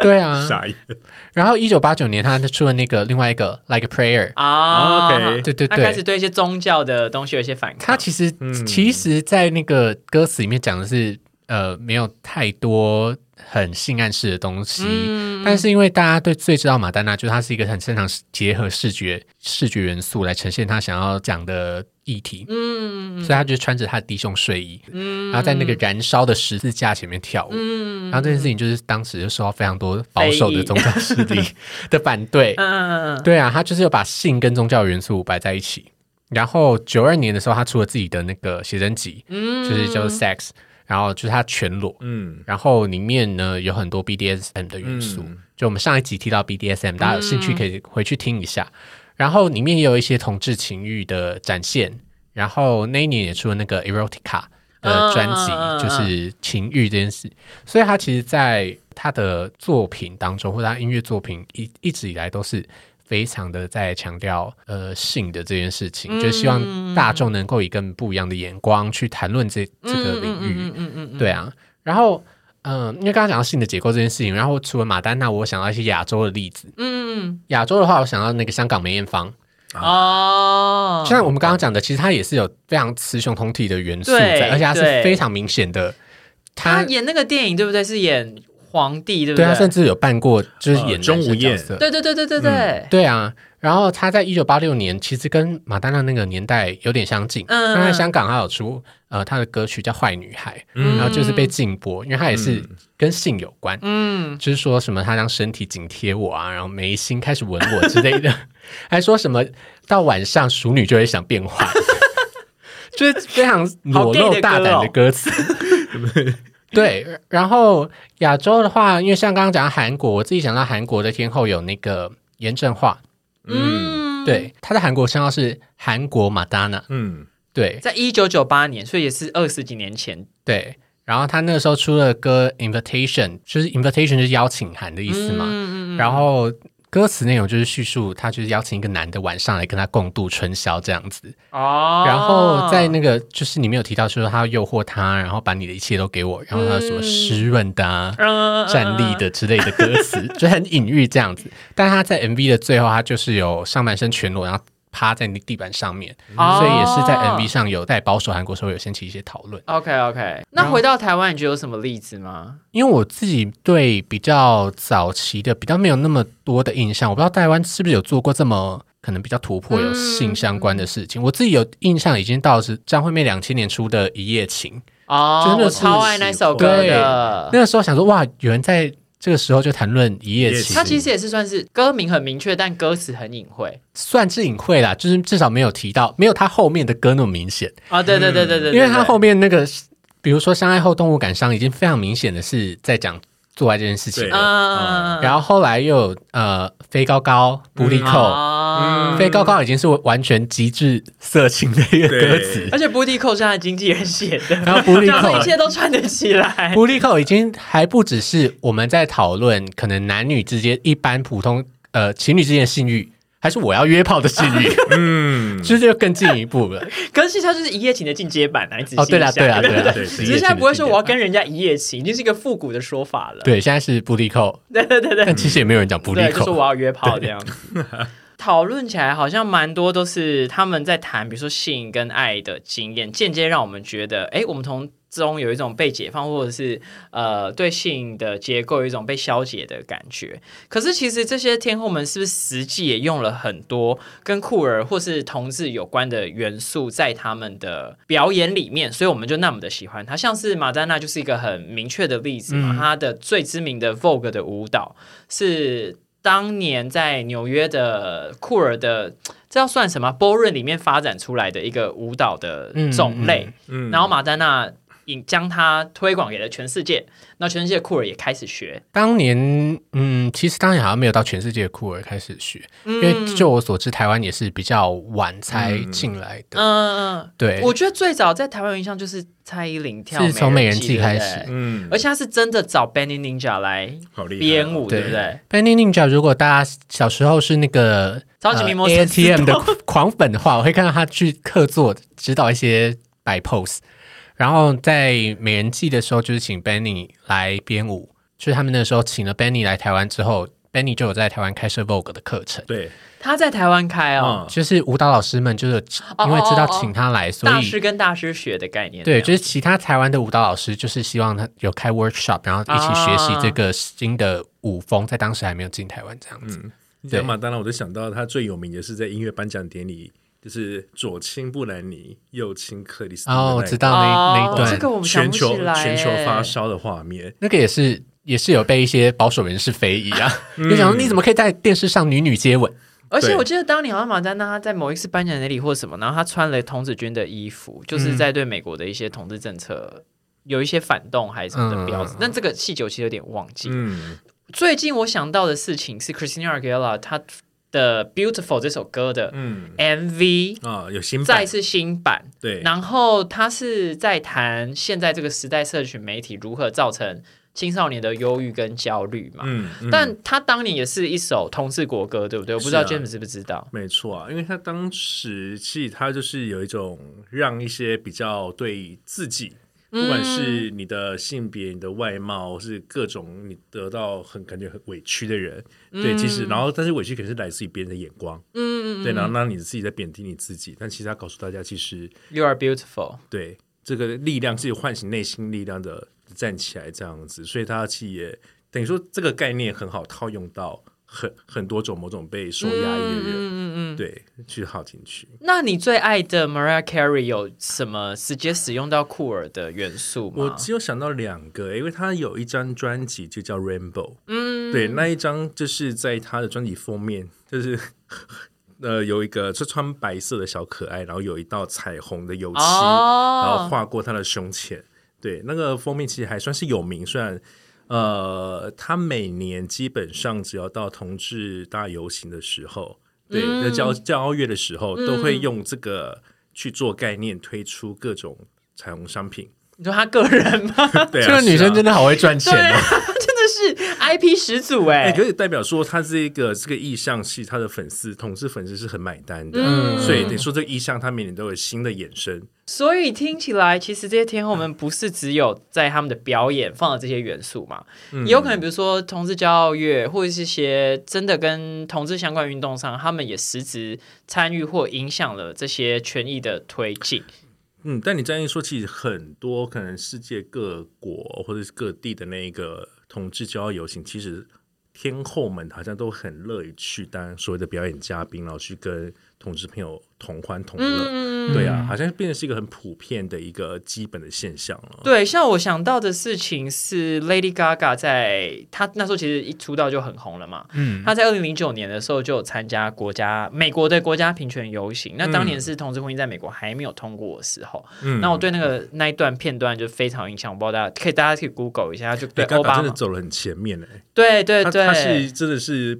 对啊。傻眼。然后一九八九年，他出了那个另外一个 Like a Prayer，啊 OK 对对他开，始对一些宗教的东西有一些反抗。他其实、嗯其实，在那个歌词里面讲的是，呃，没有太多很性暗示的东西。嗯但是因为大家对最知道马丹娜，就是她是一个很擅长结合视觉视觉元素来呈现她想要讲的议题，嗯所以她就穿着她的低胸睡衣，嗯然后在那个燃烧的十字架前面跳舞。嗯然后这件事情就是当时就受到非常多保守的宗教势力 (laughs) 的反对。嗯对啊，他就是有把性跟宗教元素摆在一起。然后九二年的时候，他出了自己的那个写真集，嗯就是叫做 Sex，然后就是他全裸，嗯，然后里面呢有很多 BDSM 的元素。嗯就我们上一集提到 BDSM，大家有兴趣可以回去听一下。然后里面也有一些同志情欲的展现。然后那一年也出了那个 Erotica 的专辑，就是情欲这件事。所以他其实在他的作品当中，或者他音乐作品一一直以来都是非常的在强调呃性的这件事情，就希望大众能够以更不一样的眼光去谈论这这个领域。嗯嗯嗯嗯，对啊，然后嗯、因为刚刚讲到性的结构这件事情，然后除了马丹娜，我想到一些亚洲的例子。嗯亚洲的话，我想到那个香港梅艳芳，哦，就像我们刚刚讲的，其实她也是有非常雌雄同体的元素在，而且她是非常明显的。她他演那个电影对不对？是演皇帝对不对她对？甚至有扮过就是呃演钟无艳。对对对对对对，对啊，然后他在一九八六年，其实跟马丹娜那个年代有点相近。嗯他在香港，还有出呃他的歌曲叫《坏女孩》，嗯然后就是被禁播，因为他也是跟性有关。嗯，就是说什么他让身体紧贴我啊，然后眉心开始吻我之类的，(laughs) 还说什么到晚上熟女就会想变坏，(laughs) 就是非常裸露大胆的歌词。(laughs) 对，然后亚洲的话，因为像刚刚讲到韩国，我自己想到韩国的天后有那个严正化，嗯。对，她在韩国称号是韩国马丹娜，嗯，对。在一九九八年，所以也是二十几年前。对。然后她那个时候出了歌《Invitation》，就是 Invitation 就是邀请函的意思嘛，嗯嗯。然后歌词内容就是叙述他就是邀请一个男的晚上来跟他共度春宵这样子，哦，然后在那个就是你没有提到说他要诱惑他，然后把你的一切都给我，然后他有什么湿润的、啊、嗯站立的之类的歌词，就很隐喻这样子。但他在 MV 的最后，他就是有上半身全裸，然后趴在那地板上面，哦所以也是在 MV 上有在保守韩国时候有掀起一些讨论。OK OK，那回到台湾，你觉得有什么例子吗？因为我自己对比较早期的比较没有那么多的印象，我不知道台湾是不是有做过这么可能比较突破有性相关的事情。我自己有印象，已经到是张惠妹两千年出的《一夜情》，哦，我真的是超爱那首歌的。那个时候想说哇，有人在这个时候就谈论一夜情一夜情，它其实也是算是歌名很明确，但歌词很隐晦算是隐晦啦，就是至少没有提到，没有他后面的歌那么明显，啊。对对对对对，对因为他后面那个，比如说相爱后动物感伤，已经非常明显的是在讲做爱这件事情。嗯，然后后来又有呃飞高高、布利扣。哦飞高高已经是完全极致色情的一个歌词，而且 Booty Cole 是他的经纪人写的，(laughs) 然后布利扣一切都串得起来。布利扣已经还不只是我们在讨论可能男女之间一般普通呃情侣之间的性欲，它还是我要约炮的性欲？(laughs) 嗯，就是就更进一步了。可是其实它就是一夜情的进阶版啊，你仔细哦，对啦，想对啦，对啦，对只是现在不会说我要跟人家一夜情，已经是一个复古的说法了。对，现在是不利扣，(laughs) 对对对对但其实也没有人讲不利扣，就说扣。我要约炮这样子。(laughs) 讨论起来好像蛮多都是他们在谈，比如说性跟爱的经验，间接让我们觉得，哎，我们从中有一种被解放，或者是呃对性的结构有一种被消解的感觉。可是其实这些天后们是不是实际也用了很多跟酷儿或是同志有关的元素在他们的表演里面？所以我们就那么的喜欢她。像是马丹娜就是一个很明确的例子嘛，她的最知名的 Vogue 的舞蹈是。当年在纽约的酷儿的，这要算什么 o m 里面发展出来的一个舞蹈的种类，嗯然后马丹娜引将它推广给了全世界，那全世界酷儿也开始学，当年，嗯，其实当年好像没有到全世界的酷儿开始学，因为就我所知，台湾也是比较晚才进来的。嗯嗯，对，我觉得最早在台湾有印象就是蔡依林跳是从美人计计开始。嗯，而且他是真的找 Benny Ninja 来编舞，对。对不对？Benny Ninja，如果大家小时候是那个超级名模 A 神 N T M 的狂粉的话，我会看到他去客座指导一些摆 pose，然后在美人计的时候，就是请 Benny 来编舞，就是他们那时候请了 Benny 来台湾之后，Benny 就有在台湾开设 Vogue 的课程。对，他在台湾开哦，嗯，就是舞蹈老师们就是因为知道请他来，所以大师跟大师学的概念，对，就是其他台湾的舞蹈老师，就是希望他有开 workshop，然后一起学习这个新的舞风，在当时还没有进台湾这样子。你讲马丹娜，我就想到他最有名的是在音乐颁奖典礼，就是左亲布兰妮，右亲克里斯汀哦，我知道那、哦那一段，这个我们想不全球起来全球耶发烧的画面，那个也是也是有被一些保守人士非议啊，(laughs) 嗯就想说你怎么可以在电视上女女接吻？(laughs) 而且我记得当年好像马丹娜她在某一次颁奖典礼或什么，然后她穿了童子军的衣服，就是在对美国的一些统治政策有一些反动还是什么的标志。嗯但这个细节我其实有点忘记。嗯，最近我想到的事情是 Christina Aguilera 她的《Beautiful》这首歌的嗯 MV 啊，有新版再次新版，对，然后他是在谈现在这个时代社群媒体如何造成青少年的忧郁跟焦虑嘛。嗯，嗯但他当年也是一首同志国歌，对不对？我不知道 James 知不知道。没错啊，因为他当时其实他就是有一种让一些比较对自己，不管是你的性别、你的外貌，或是各种你得到很感觉很委屈的人，对，其实然后但是委屈可能是来自于别人的眼光，嗯嗯对，然后让你自己在贬低你自己，但其实他告诉大家，其实 You are beautiful。对这个力量是唤醒内心力量的站起来这样子，所以他其实也等于说这个概念很好套用到很很多种某种被受压抑的人，嗯嗯嗯。对，去耗进去。那你最爱的 Mariah Carey 有什么直接使用到酷儿的元素吗？我只有想到两个，因为他有一张专辑就叫 Rainbow，嗯，对，那一张就是在他的专辑封面，就是 (laughs) 呃有一个是穿白色的小可爱，然后有一道彩虹的油漆，然后哦，划过他的胸前。对，那个封面其实还算是有名，虽然呃，他每年基本上只要到同志大游行的时候，对，在骄骄傲月的时候，都会用这个去做概念，推出各种彩虹商品。你说他个人吗？(laughs) 对啊，这个女生真的。好会赚钱哦。啊，(laughs) 真的是 IP 始祖哎、哎、可以代表说他这个这个意向，其实他的粉丝、同志粉丝是很买单的，嗯所以等于说这个意向，他每年都有新的衍生。所以听起来，其实这些天后们不是只有在他们的表演放了这些元素嘛，也有可能比如说同志骄傲月，或者是一些真的跟同志相关运动上，他们也实质参与或影响了这些权益的推进。嗯，但你这样一说，其实很多可能世界各国或者是各地的那个同志骄傲游行，其实天后们好像都很乐意去当所谓的表演嘉宾，然后去跟同志朋友同欢同乐。嗯对啊，好像变成是一个很普遍的一个基本的现象了。对，像我想到的事情是 Lady Gaga 在她那时候其实一出道就很红了嘛，嗯，她在二零零九年的时候就有参加国家美国的国家平权游行，那当年是同志婚姻在美国还没有通过的时候，嗯。那我对那个那一段片段就非常有印象，我不知道大家可以大家可以 Google 一下，就对对，奥 Gaga 真的走了很前面哎、对对对，他他是真的是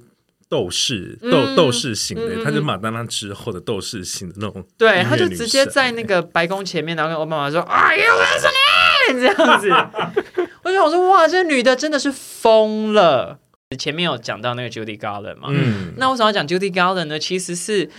斗士斗嗯斗士型的，他就是马丹娜之后的斗士型的那种。对，他就直接在那个白宫前面，然后跟奥巴马说 “Are you listening？” 这样子，(laughs) 我就想说，哇，这女的真的是疯了。前面有讲到那个 Judy Garland 嘛，嗯，那为什么要讲 Judy Garland 呢？其实是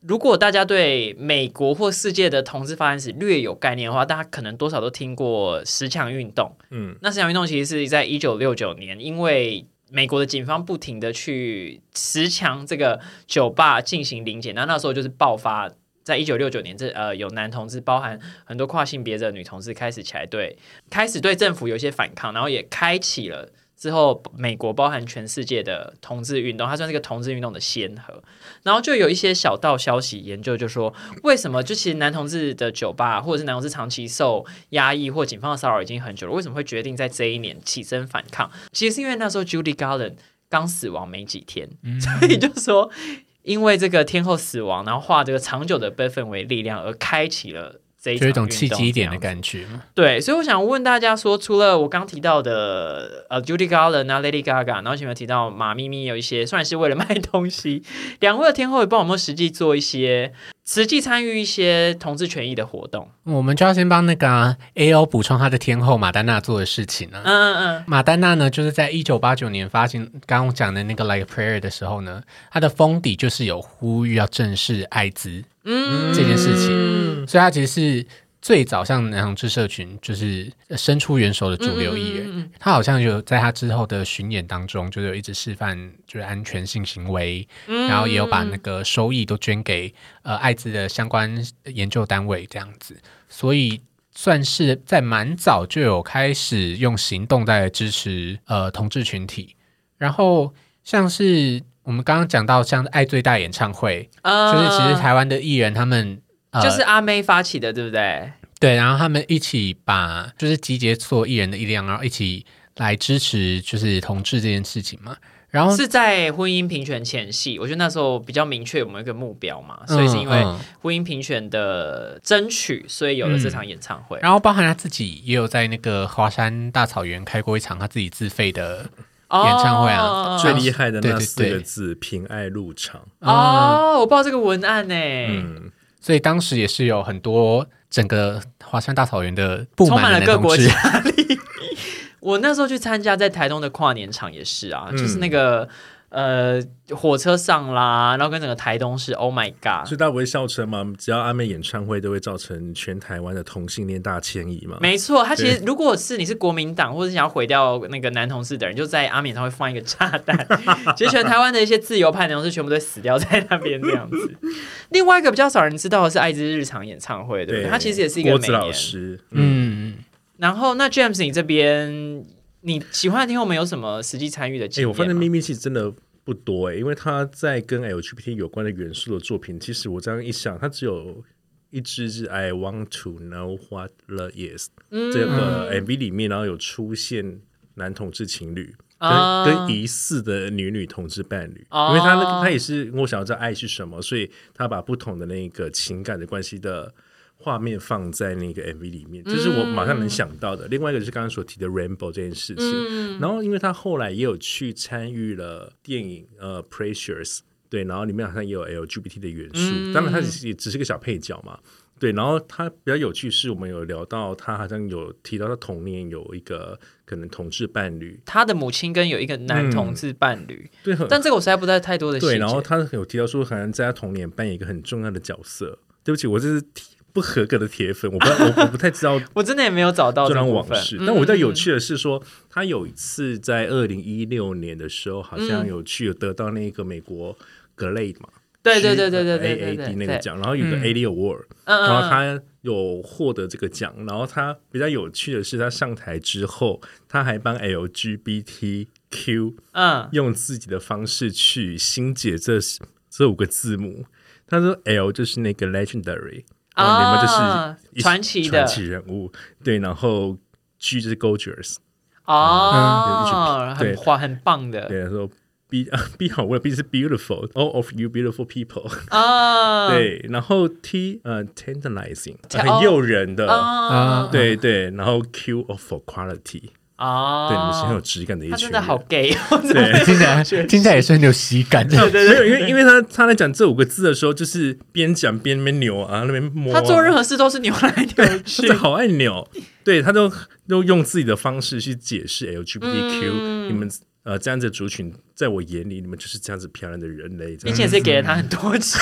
如果大家对美国或世界的同志发展史略有概念的话，大家可能多少都听过十强运动。嗯，那十强运动其实是在一九六九年，因为美国的警方不停的去持强这个酒吧进行临检，那那时候就是爆发。在一九六九年，这呃有男同志，包含很多跨性别的女同志，开始起来对，开始对政府有一些反抗，然后也开启了之后美国包含全世界的同志运动，它算是一个同志运动的先河。然后就有一些小道消息研究，就说为什么就其实男同志的酒吧或者是男同志长期受压抑或警方的骚扰已经很久了，为什么会决定在这一年起身反抗？其实是因为那时候 Judy Garland 刚死亡没几天，所以就说。因为这个天后死亡，然后化这个长久的悲愤为力量，而开启了这一就有一种场运动契机点的感觉。对，所以我想问大家说，除了我刚提到的呃 Judy Garland 啊 Lady Gaga，然后前面提到马咪咪有一些，虽然是为了卖东西，(laughs) 两位的天后也帮我们实际做一些实际参与一些同志权益的活动。我们就要先帮那个啊 A O 补充他的天后马丹娜做的事情呢、嗯嗯嗯，马丹娜呢，就是在一九八九年发行刚刚讲的那个《Like Prayer》的时候呢，她的封底就是有呼吁要正视艾滋嗯。这件事情，嗯所以他其实是最早向男同志社群就是伸出援手的主流艺人。嗯嗯嗯他好像有在他之后的巡演当中，就有一直示范就是安全性行为，嗯然后也有把那个收益都捐给呃艾滋的相关研究单位这样子，所以算是在蛮早就有开始用行动在支持呃同志群体，然后像是我们刚刚讲到像爱最大演唱会，呃就是其实台湾的艺人他们。呃、就是阿妹发起的，对不对？对，然后他们一起把就是集结所有艺人的力量，然后一起来支持就是同志这件事情嘛。然后是在婚姻平权前夕，我觉得那时候比较明确我们一个目标嘛，所以是因为婚姻平权的争取，所以有了这场演唱会。然后包含他自己也有在那个华山大草原开过一场他自己自费的演唱会啊哦最厉害的那四个对。字“平爱入场。哦，我不知道这个文案呢，”，嗯，所以当时也是有很多整个华山大草原的布充满了各国家里。(laughs) 我那时候去参加在台东的跨年场也是啊，嗯就是那个呃火车上啦，然后跟整个台东市 Oh my God，所以大家不会笑称嘛，只要阿妹演唱会都会造成全台湾的同性恋大迁移嘛。没错，他其实如果是你是国民党或者想要毁掉那个男同事的人，就在阿冕上会放一个炸弹，(laughs) 其实全台湾的一些自由派男同事全部都死掉在那边这样子。另外一个比较少人知道的是艾滋日常演唱会，对不对？他其实也是一个郭子每年老师，嗯，嗯，然后，那 James，你这边你喜欢的听众们有什么实际参与的哎、经验吗？我发现秘密其实真的不多哎、因为他在跟 LGBT 有关的元素的作品，其实我这样一想，他只有一支是 I Want to Know What Love Is、这嗯个 MV 里面，然后有出现男同志情侣。跟、啊跟疑似的女女同志伴侣，哦因为他那个他也是我想要知道爱是什么，所以他把不同的那个情感的关系的画面放在那个 MV 里面，这是我马上能想到的。另外一个就是刚刚所提的 Rainbow 这件事情，嗯然后因为他后来也有去参与了电影呃 Precious，对，然后里面好像也有 LGBT 的元素，嗯当然他只是也只是个小配角嘛。对，然后他比较有趣是我们有聊到他好像有提到他童年有一个可能同志伴侣，他的母亲跟有一个男同志伴侣，对，但这个我实在不知道太多的。对，然后他有提到说，好像在他童年扮演一个很重要的角色。对不起，我这是铁不合格的铁粉，我不 (laughs) 我我不太知道 (laughs) 我真的也没有找到这这部分。段往事。嗯但我觉得有趣的是说，他有一次在二零一六年的时候，好像有去有得到那个美国 Glade 嘛，对对对对对对 A A D 那个奖，然后有个嗯。A D Award，嗯然后嗯他有获得这个奖，然后他比较有趣的是，他上台之后，他还帮 LGBTQ 嗯，用自己的方式去新解这这五个字母。他说 L 就是那个 legendary，然后你们啊就是一传奇的传奇人物，对，然后 G 就是 gorgeous，哦，嗯对很花很棒的对，他说 (laughs) B 啊 B 好，我的 B 是 beautiful，all of you beautiful people，、啊，对，然后 T 呃 tantalizing，哦很诱人的，啊，对对，然后 Q of for quality，、 啊，对，你们是很有质感的一群人，他真的好 gay，(laughs) 哦对。听起来听起来也是很有喜感的。对对，因为因为他他在讲这五个字的时候，就是边讲边那边扭啊，那边摸、啊。他做任何事都是扭来扭去是。好爱扭，对他都都用自己的方式去解释 LGBTQ，、你们呃这样子的族群，在我眼里，你们就是这样子漂亮的人类。并且是给了他很多钱。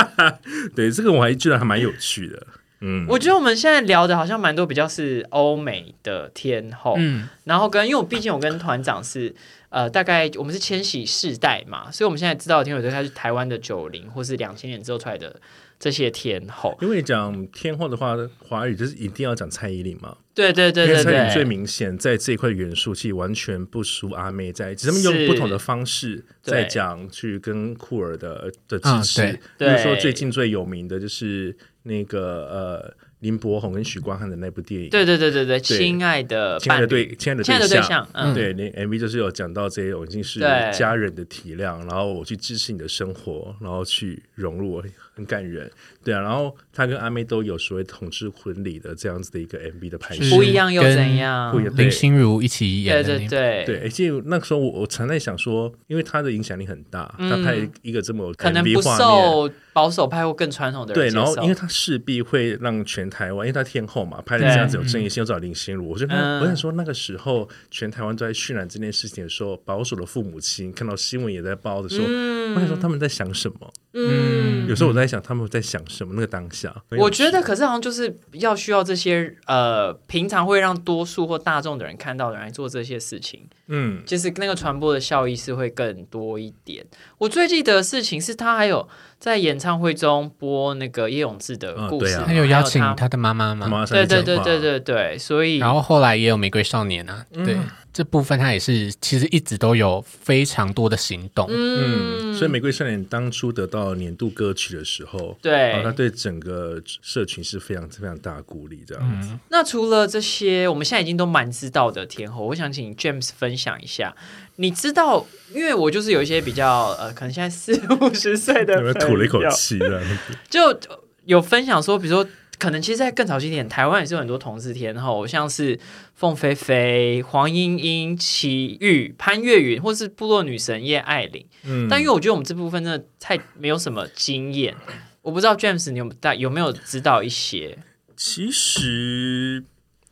(laughs) 对这个我还觉得还蛮有趣的。嗯，我觉得我们现在聊的好像蛮多比较是欧美的天后，嗯，然后跟因为我毕竟我跟团长是呃大概我们是千禧世代嘛，所以我们现在知道的天后大概是台湾的九零或是两千年之后出来的这些天后。因为讲天后的话，华语就是一定要讲蔡依林嘛。对对对对因为蔡依林最，明显，在这一块元素其实完全不输阿妹在，只是他们用不同的方式在讲去跟库尔的的啊支持。对。比如说最近最有名的就是那个呃林柏宏跟许光汉的那部电影，对对对对对，对。亲爱的亲爱的对亲爱的亲爱的对象。嗯，对，连 MV 就是有讲到这种已经是家人的体谅，然后我去支持你的生活，然后去融入，很感人。对啊，然后他跟阿妹都有所谓同志婚礼的这样子的一个 MV 的拍摄，不一样又怎样？不一样林心如一起演对对对。对，而且那个时候我我常在想说，因为他的影响力很大，嗯。他拍一个这么可能画面。受保守派或更传统的人对，然后因为他势必会让全台湾，因为他天后嘛，拍的这样子有正义性，又找林心如，我就我想说那个时候全台湾都在渲染这件事情的时候，保守的父母亲看到新闻也在报的时候，我想说他们在想什么？嗯，有时候我在想他们在想什么？那个当下，我觉得，可是好像就是要需要这些呃，平常会让多数或大众的人看到的人来做这些事情，嗯，就是那个传播的效益是会更多一点。我最记得的事情是他还有在演唱会中播那个叶永志的故事，嗯对啊。他有邀请他的妈妈吗？对对对对对对，所以然后后来也有玫瑰少年啊，对这部分他也是其实一直都有非常多的行动，嗯，所以《玫瑰少年》当初得到年度歌曲的时候，对啊，他对整个社群是非常非常大的鼓励，这样子。那除了这些，我们现在已经都蛮知道的天后，我想请 James 分享一下。你知道，因为我就是有一些比较呃，可能现在四五十岁的 (laughs) 有没有吐了一口气？这样子，就有分享说，比如说，可能其实，在更早期一点，台湾也是有很多同志天后，像是凤飞飞、黄莺莺、齐豫、潘越云，或是部落女神叶爱玲。嗯但因为我觉得我们这部分真的太没有什么经验，我不知道 James 你有大有没有知道一些？其实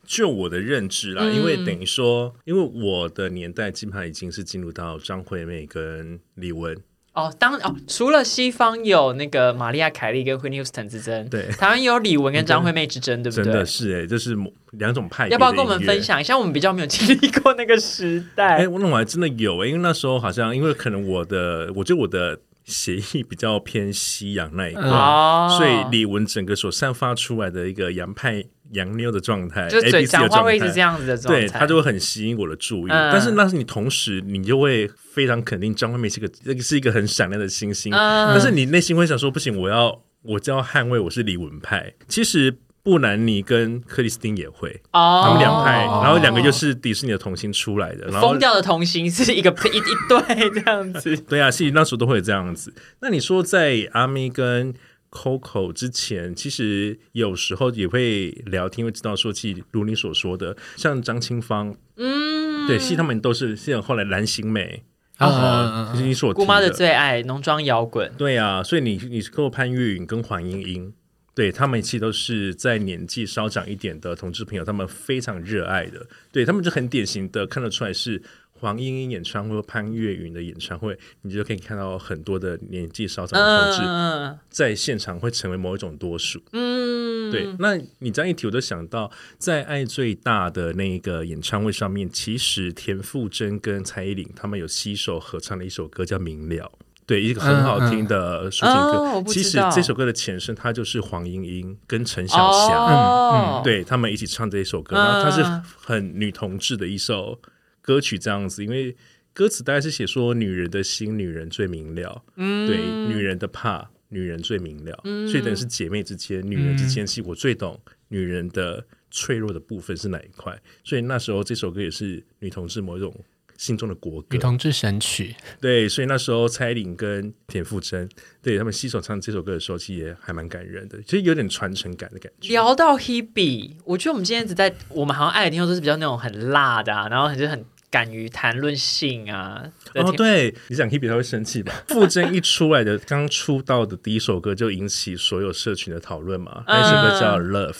就我的认知啦，嗯因为等于说，因为我的年代基本上已经是进入到张惠妹跟李玟，哦，当哦，除了西方有那个玛利亚凯莉跟 Whitney Houston 之争，对台湾有李玟跟张惠妹之争，对不对真？的是哎、这是某两种派别。要不要跟我们分？享一下？我们比较没有经历过那个时代。(laughs) 哎、那我还真的有哎、因为那时候好像因为可能我的，我觉得我的协议比较偏西洋那一块。哦，所以李玟整个所散发出来的一个洋派洋妞的状态，就嘴讲话会一直这样子的状态，对，他就会很吸引我的注意。嗯。但是那是你同时，你就会非常肯定张惠妹是个这个是一个很闪亮的星星，嗯。但是你内心会想说，不行，我要我就要捍卫我是李玟派。其实布兰妮跟克里斯汀也会，哦，他们两派，哦。然后两个就是迪士尼的童星出来的，然后疯掉的童星是一个 (laughs) 一一对这样子。对啊，其实那时候都会这样子。那你说在阿咪跟 Coco 之前，其实有时候也会聊天，会知道说，其实如你所说的，像张清芳，嗯，对，其实他们都是像后来蓝心湄，嗯啊，就是你所提姑妈的最爱浓妆摇滚，对啊，所以你你跟潘越云跟黄莺莺。对他们其实都是在年纪稍长一点的同志朋友，他们非常热爱的，对他们就很典型的看得出来是黄莺莺演唱会、潘越云的演唱会，你就可以看到很多的年纪稍长的同志嗯在现场会成为某一种多数。嗯，对，那你这样一提，我就想到在爱最大的那个演唱会上面，其实田馥甄跟蔡依林他们有携手合唱的一首歌叫《明了》。对，一个很好听的抒情歌。其实这首歌的前身，它就是黄莺莺跟陈小霞，哦，对他们一起唱这一首歌。嗯然后它是很女同志的一首歌曲，这样子，因为歌词大概是写说女人的心，女人最明了，嗯对，女人的怕，女人最明了，所以等于是姐妹之间、女人之间，其实我最懂女人的脆弱的部分是哪一块。所以那时候这首歌也是女同志某一种心中的国歌。女同志神曲，对，所以那时候蔡依林跟田馥甄对他们携手唱这首歌的时候，其实也还蛮感人的，其实有点传承感的感觉。聊到 Hebe，我觉得我们今天一直在，我们好像爱的听众都是比较那种很辣的、啊，然后很就很敢于谈论性啊。哦，听对，你讲 Hebe 他会生气吧？(laughs) 傅征一出来的刚出道的第一首歌就引起所有社群的讨论嘛，(laughs) 那首歌叫《Love》。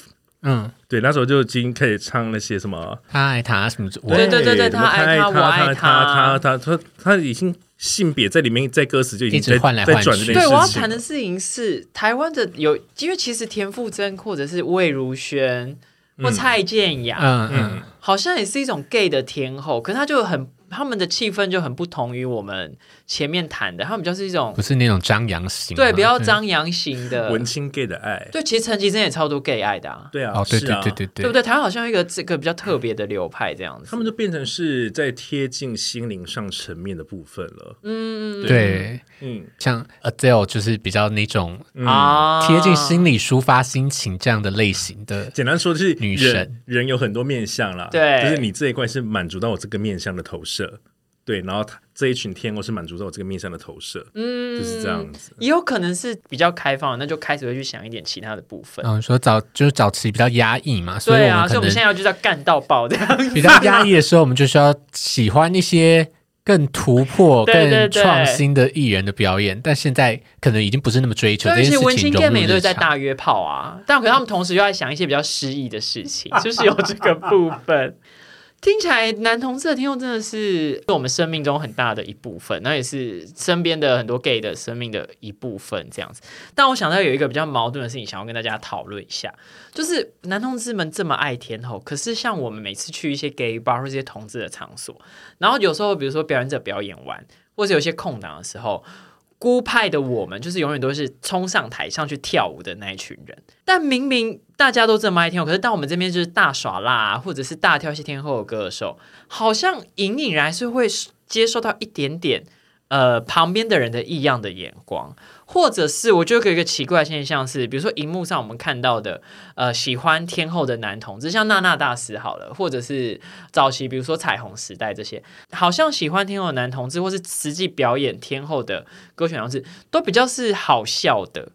嗯，对，那时候就已经可以唱那些什么，他爱他什么，我对对对对他爱他他我爱他他他他他他已经性别在里面，在歌词就已经一直在在换来换去。对，我要谈的事情是台湾的有，因为其实田馥甄或者是魏如萱或蔡健雅，嗯嗯。嗯，好像也是一种 gay 的天后，可是他就很他们的气氛就很不同于我们前面谈的，他们比较是一种不是那种张扬型，对比较张扬型的。文青 gay 的爱，对，其实陈绮贞也超多 gay 爱的啊，对啊，哦，对是啊。对对对对。不对？台湾好像一个这个比较特别的流派这样子，他们就变成是在贴近心灵上层面的部分了。嗯对，嗯。像 Adele 就是比较那种嗯，啊贴近心理抒发心情这样的类型的，简单说就是女人神。人有很多面相啦，对。就是你这一块是满足到我这个面相的投射，对，然后他这一群天后是满足到我这个面上的投射，嗯就是这样子。也有可能是比较开放，那就开始会去想一点其他的部分。然后说早就是早期比较压抑嘛，所以对啊，所以我们现在要就是要干到爆这样子。比较压抑的时候，我们就需要喜欢一些更突破、(laughs) 对对对更创新的艺人的表演，但现在可能已经不是那么追求这对，而件事且文青情融 gay 入们也都是在。大约炮啊，但可是他们同时又在想一些比较诗意的事情，就是有这个部分。听起来男同志的听众真的是我们生命中很大的一部分，那也是身边的很多 gay 的生命的一部分这样子。但我想到有一个比较矛盾的事情，想要跟大家讨论一下，就是男同志们这么爱天后，可是像我们每次去一些 gay bar 或者一些同志的场所，然后有时候比如说表演者表演完，或者有些空档的时候，孤派的我们就是永远都是冲上台上去跳舞的那一群人。但明明大家都这么爱跳，可是到我们这边就是大耍辣、或者是大跳一些天后的歌的时候，好像隐隐然是会接受到一点点呃旁边的人的异样的眼光，或者是我觉得有一个奇怪现象是，比如说荧幕上我们看到的呃喜欢天后的男同志，像娜娜大师好了，或者是早期比如说彩虹时代这些，好像喜欢天后的男同志，或是实际表演天后的歌曲同志，都比较是好笑的，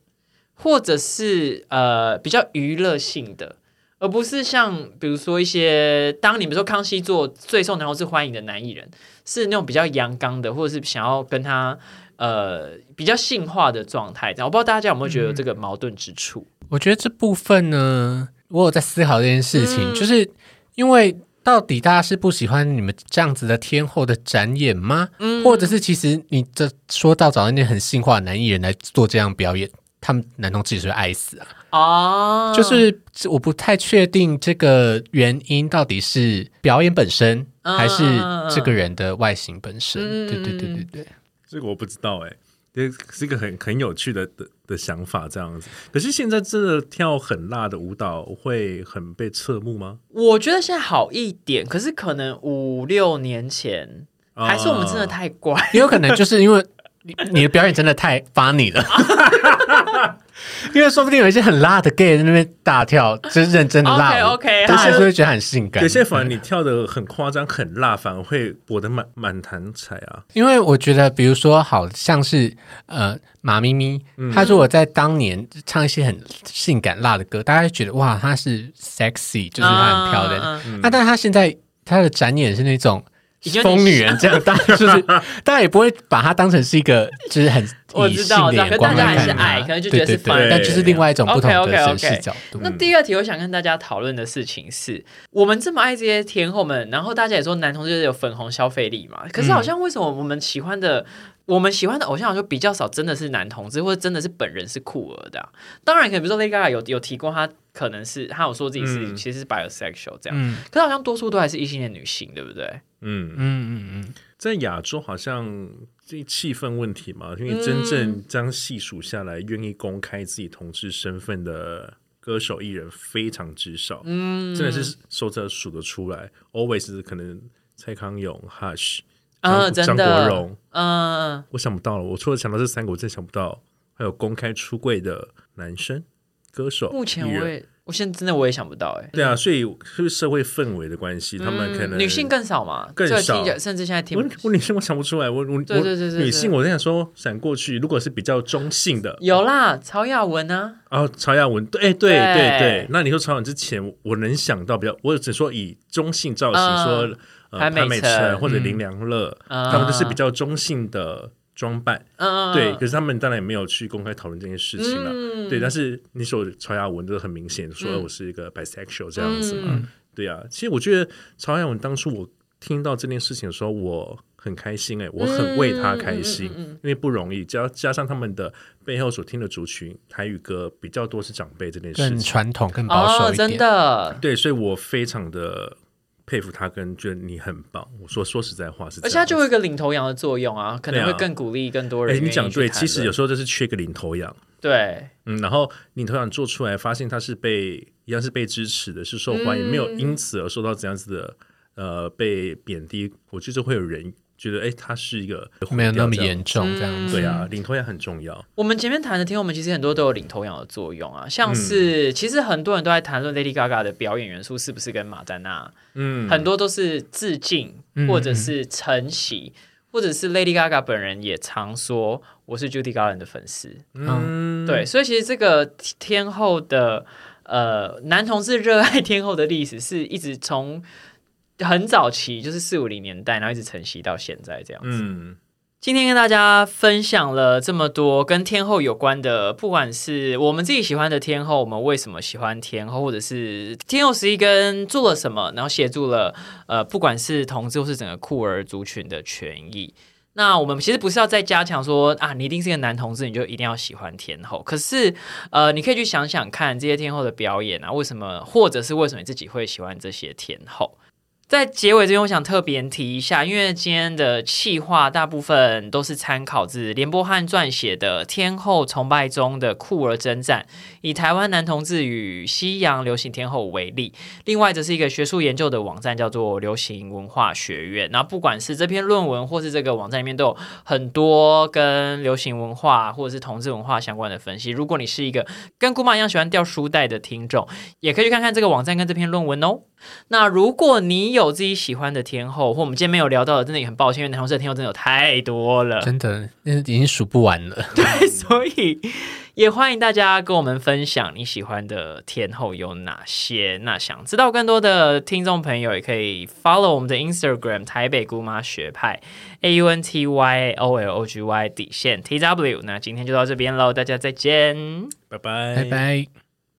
或者是呃比较娱乐性的。而不是像比如说一些当你们说康熙做最受男同志欢迎的男艺人，是那种比较阳刚的，或者是想要跟他呃比较性化的状态。这样我不知道大家有没有觉得有这个矛盾之处？我觉得这部分呢，我有在思考这件事情，嗯就是因为到底大家是不喜欢你们这样子的天后的展演吗？嗯或者是其实你这说到找那些很性化的男艺人来做这样表演，他们男同志也是会爱死啊。哦，就是我不太确定这个原因到底是表演本身，嗯还是这个人的外形本身。嗯对对对对对，这个我不知道哎、这是一个很很有趣的的的想法，这样子。可是现在真的跳很辣的舞蹈会很被侧目吗？我觉得现在好一点，可是可能五六年前还是我们真的啊太乖。也有可能就是因为你你的表演真的太 funny 了。(laughs) (laughs) 因为说不定有一些很辣的 gay 在那边大跳，就是认真的辣 OK 舞 OK，但是会觉得很性感。有些反而你跳的很夸张、很辣，反而会博得满满堂彩啊。因为我觉得，比如说，好像是呃马咪咪，她如果在当年唱一些很性感辣的歌，大家会觉得哇，她是 sexy，就是她很漂亮。那嗯嗯啊，但她现在她的展演是那种疯女人这样，大家就是 (laughs) 大家也不会把她当成是一个就是很我知道可大家还是爱可能就觉得是对对对 fun 但就是另外一种不同视角。那第二题，我想跟大家讨论的事情是，我们这么爱这些天后们，然后大家也说男同志有粉红消费力嘛，可是好像为什么我们喜欢的，我们喜欢的偶像就比较少，真的是男同志，或者真的是本人是酷儿的啊、当然，可能比如说 Lady Gaga 有有提过，他可能是他有说自己是、嗯。其实是 bisexual 这样，嗯。可是好像多数都还是异性恋女性，对不对？嗯。嗯，嗯嗯在亚洲好像这气氛问题嘛，因为真正这样细数下来，愿意公开自己同志身份的歌手艺人非常之少，嗯，真的是手指数得出来。Always 可能蔡康永、Hush、嗯，张张真的，国荣，嗯，我想不到了。我除了想到这三个，我真想不到还有公开出柜的男生歌手。目前我也，我现在真的我也想不到、哎。对啊，所以是社会氛围的关系？他们可能嗯女性更少嘛，更少甚至现在听我我女性我想不出来，我我对对对对我女性我在想说闪过去，如果是比较中性的，有啦，曹雅文啊，哦，曹雅文，对，哎对对对对，那你说曹雅文之前，我能想到比较，我只说以中性造型嗯说，呃，潘美潘美辰辰或者林良乐，嗯他们都是比较中性的装扮，嗯，对，可是他们当然也没有去公开讨论这件事情了，嗯对。但是你说曹雅文都很明显说我是一个 bisexual 这样子嘛，对啊。其实我觉得曹雅文当初我听到这件事情的时候，我很开心哎、我很为他开心，因为不容易，加加上他们的背后所听的族群台语歌比较多是长辈这件事更情，传统、更保守哦，一点。真的。对，所以我非常的佩服他，跟觉得你很棒。我说说实在话是而且他就会有一个领头羊的作用啊，可能会更鼓励更多哎、人。你讲对，其实有时候就是缺个领头羊。对，嗯，然后领头羊做出来，发现他是被一样是被支持的，是受欢迎，没有因此而受到怎样子的呃被贬低。我觉得会有人觉得，哎，他是一个没有那么严重这样子。对啊，领头羊很重要。我们前面谈的天后们其实很多都有领头羊的作用啊，像嗯。是、其实很多人都在谈论 Lady Gaga 的表演元素是不是跟马丹娜嗯，很多都是致敬，嗯。或者是承袭，或者是 Lady Gaga 本人也常说我是 Judy Garland 的粉丝。嗯，对，所以其实这个天后的呃男同志热爱天后的历史是一直从很早期，就是四五零年代，然后一直承袭到现在这样子。嗯，今天跟大家分享了这么多跟天后有关的，不管是我们自己喜欢的天后，我们为什么喜欢天后，或者是天后十一根做了什么，然后协助了呃，不管是同志或是整个酷儿族群的权益。那我们其实不是要再加强说啊，你一定是一个男同志，你就一定要喜欢天后。可是，呃，你可以去想想看这些天后的表演啊，为什么，或者是为什么你自己会喜欢这些天后？在结尾这边，我想特别提一下，因为今天的气话大部分都是参考自连波汉撰写的《天后崇拜中的酷儿征战》，以台湾男同志与西洋流行天后为例。另外，这是一个学术研究的网站，叫做流行文化学院。那不管是这篇论文，或是这个网站里面，都有很多跟流行文化或者是同志文化相关的分析。如果你是一个跟姑妈一样喜欢掉书袋的听众，也可以去看看这个网站跟这篇论文哦。那如果你有自己喜欢的天后，或我们今天没有聊到的，真的也很抱歉，因为男同志的天后真的有太多了，真的，那已经数不完了。(laughs) 对所以也欢迎大家跟我们分享你喜欢的天后有哪些。那想知道更多的听众朋友，也可以 follow 我们的 Instagram 台北姑妈学派 A U N T Y O L O G Y 底线 T W。那今天就到这边喽，大家再见。拜拜，拜拜。